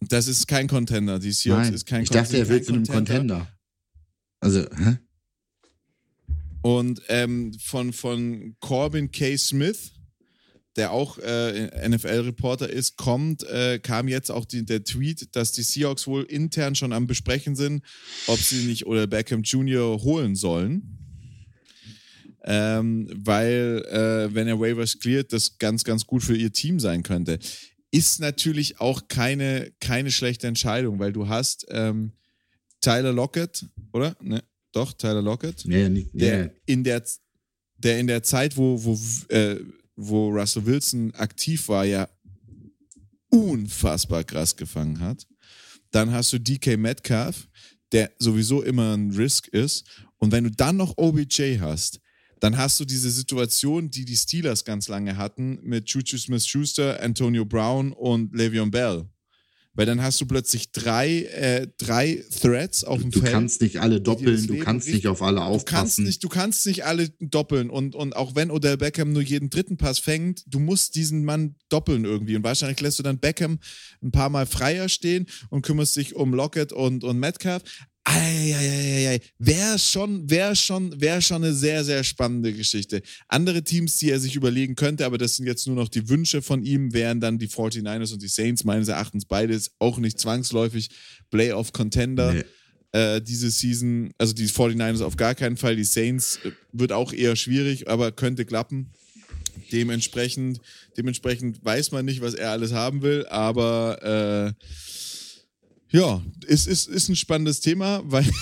S2: Das ist kein Contender. Die Seahawks
S1: Nein,
S2: ist kein
S1: Ich dachte, er will zu einem Contender. Also, hä?
S2: Und ähm, von, von Corbin K. Smith, der auch äh, NFL-Reporter ist, kommt, äh, kam jetzt auch die, der Tweet, dass die Seahawks wohl intern schon am Besprechen sind, ob sie nicht oder Beckham Jr. holen sollen. Ähm, weil, äh, wenn er Waivers cleart, das ganz, ganz gut für ihr Team sein könnte ist natürlich auch keine, keine schlechte Entscheidung, weil du hast ähm, Tyler Lockett, oder? Ne, doch, Tyler Lockett.
S1: Nee, nicht,
S2: der, in der, der in der Zeit, wo, wo, äh, wo Russell Wilson aktiv war, ja unfassbar krass gefangen hat. Dann hast du DK Metcalf, der sowieso immer ein Risk ist. Und wenn du dann noch OBJ hast, dann hast du diese Situation, die die Steelers ganz lange hatten mit Juju Smith-Schuster, Antonio Brown und Le'Veon Bell. Weil dann hast du plötzlich drei, äh, drei Threads auf dem
S1: du
S2: Feld.
S1: Du kannst nicht alle doppeln, du kannst nicht auf alle aufpassen.
S2: Du kannst nicht, du kannst nicht alle doppeln. Und, und auch wenn Odell Beckham nur jeden dritten Pass fängt, du musst diesen Mann doppeln irgendwie. Und wahrscheinlich lässt du dann Beckham ein paar Mal freier stehen und kümmerst dich um Lockett und, und Metcalf. Eieieiei. Wäre schon, wäre schon, wäre schon eine sehr, sehr spannende Geschichte. Andere Teams, die er sich überlegen könnte, aber das sind jetzt nur noch die Wünsche von ihm, wären dann die 49ers und die Saints, meines Erachtens beides auch nicht zwangsläufig Playoff-Contender. Nee. Äh, diese Season, also die 49ers auf gar keinen Fall, die Saints äh, wird auch eher schwierig, aber könnte klappen. Dementsprechend, dementsprechend weiß man nicht, was er alles haben will, aber äh, ja, es ist, ist ein spannendes Thema, weil.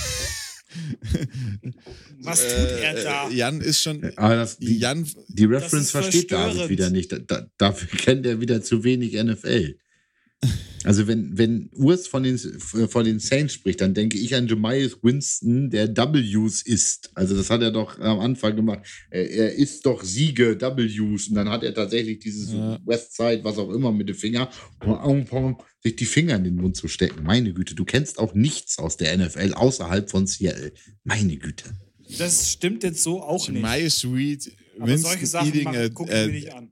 S3: Was tut er äh, da?
S2: Jan ist schon.
S1: Aber das, die, Jan, die Reference versteht David wieder nicht. Da, da, dafür kennt er wieder zu wenig NFL. Also wenn, wenn Urs von den, von den Saints spricht, dann denke ich an Jemias Winston, der W's ist. Also das hat er doch am Anfang gemacht. Er, er isst doch Siege W's und dann hat er tatsächlich dieses ja. Westside, was auch immer, mit dem Finger, um sich die Finger in den Mund zu stecken. Meine Güte, du kennst auch nichts aus der NFL außerhalb von Seattle. Meine Güte.
S3: Das stimmt jetzt so auch nicht.
S2: My Sweet
S3: Aber
S2: Winston
S3: solche Sachen
S2: eating a, a,
S3: mir nicht an.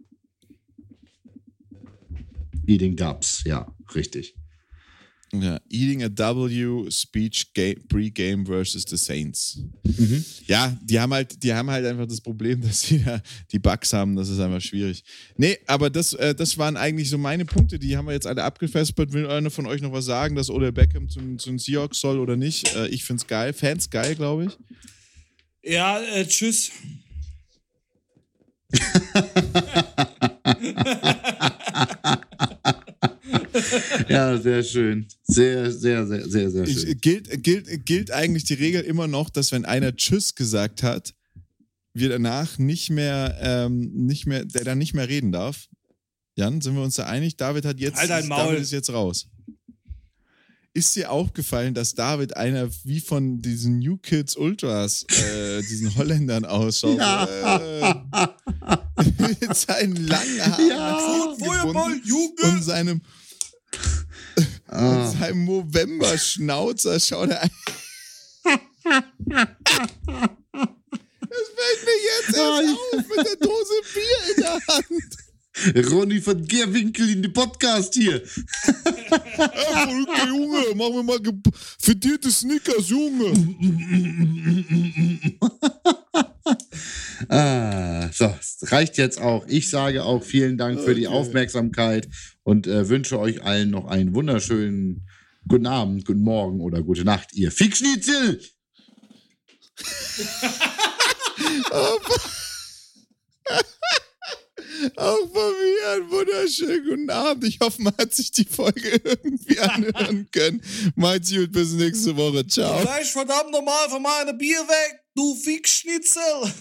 S1: Eating Dubs, ja, richtig.
S2: ja, eating a W Speech game, Pre-Game versus the Saints.
S1: Mhm.
S2: Ja, die haben halt, die haben halt einfach das Problem, dass sie ja die Bugs haben. Das ist einfach schwierig. Nee, aber das, äh, das waren eigentlich so meine Punkte. Die haben wir jetzt alle abgefespert. Will einer von euch noch was sagen, dass Odell Beckham zum, zum Seahawks soll oder nicht? Äh, ich find's geil. Fans geil, glaube ich.
S3: Ja, äh, tschüss.
S1: Ja, sehr schön. Sehr, sehr, sehr, sehr, sehr schön.
S2: Ich, gilt, gilt, gilt eigentlich die Regel immer noch, dass wenn einer Tschüss gesagt hat, wir danach nicht mehr, ähm, nicht mehr, der dann nicht mehr reden darf. Jan, sind wir uns da einig? David hat jetzt,
S3: Halt dein Maul.
S2: David ist jetzt raus. Ist dir aufgefallen, dass David einer wie von diesen New Kids Ultras, äh, diesen Holländern ausschaut? Äh, mit seinen langen Haaren
S1: Ja.
S2: und seinem
S1: Ah.
S2: mit seinem Movember-Schnauzer schaut er ein. Das fällt mir jetzt erst auf mit der Dose Bier in der Hand.
S1: Ronny von Gerwinkel in den Podcast hier.
S2: Volker, Junge, mach mir mal frittierte Snickers, Junge.
S1: Ah, so, es reicht jetzt auch. Ich sage auch vielen Dank für die. Aufmerksamkeit und äh, wünsche euch allen noch einen wunderschönen guten Abend, guten Morgen oder gute Nacht, ihr Fickschnitzel!
S2: Auch von mir einen wunderschönen guten Abend. Ich hoffe, man hat sich die Folge irgendwie anhören können. Macht's gut, bis nächste Woche. Ciao.
S3: Gleich verdammt normal von meinem Bier weg, du Fickschnitzel!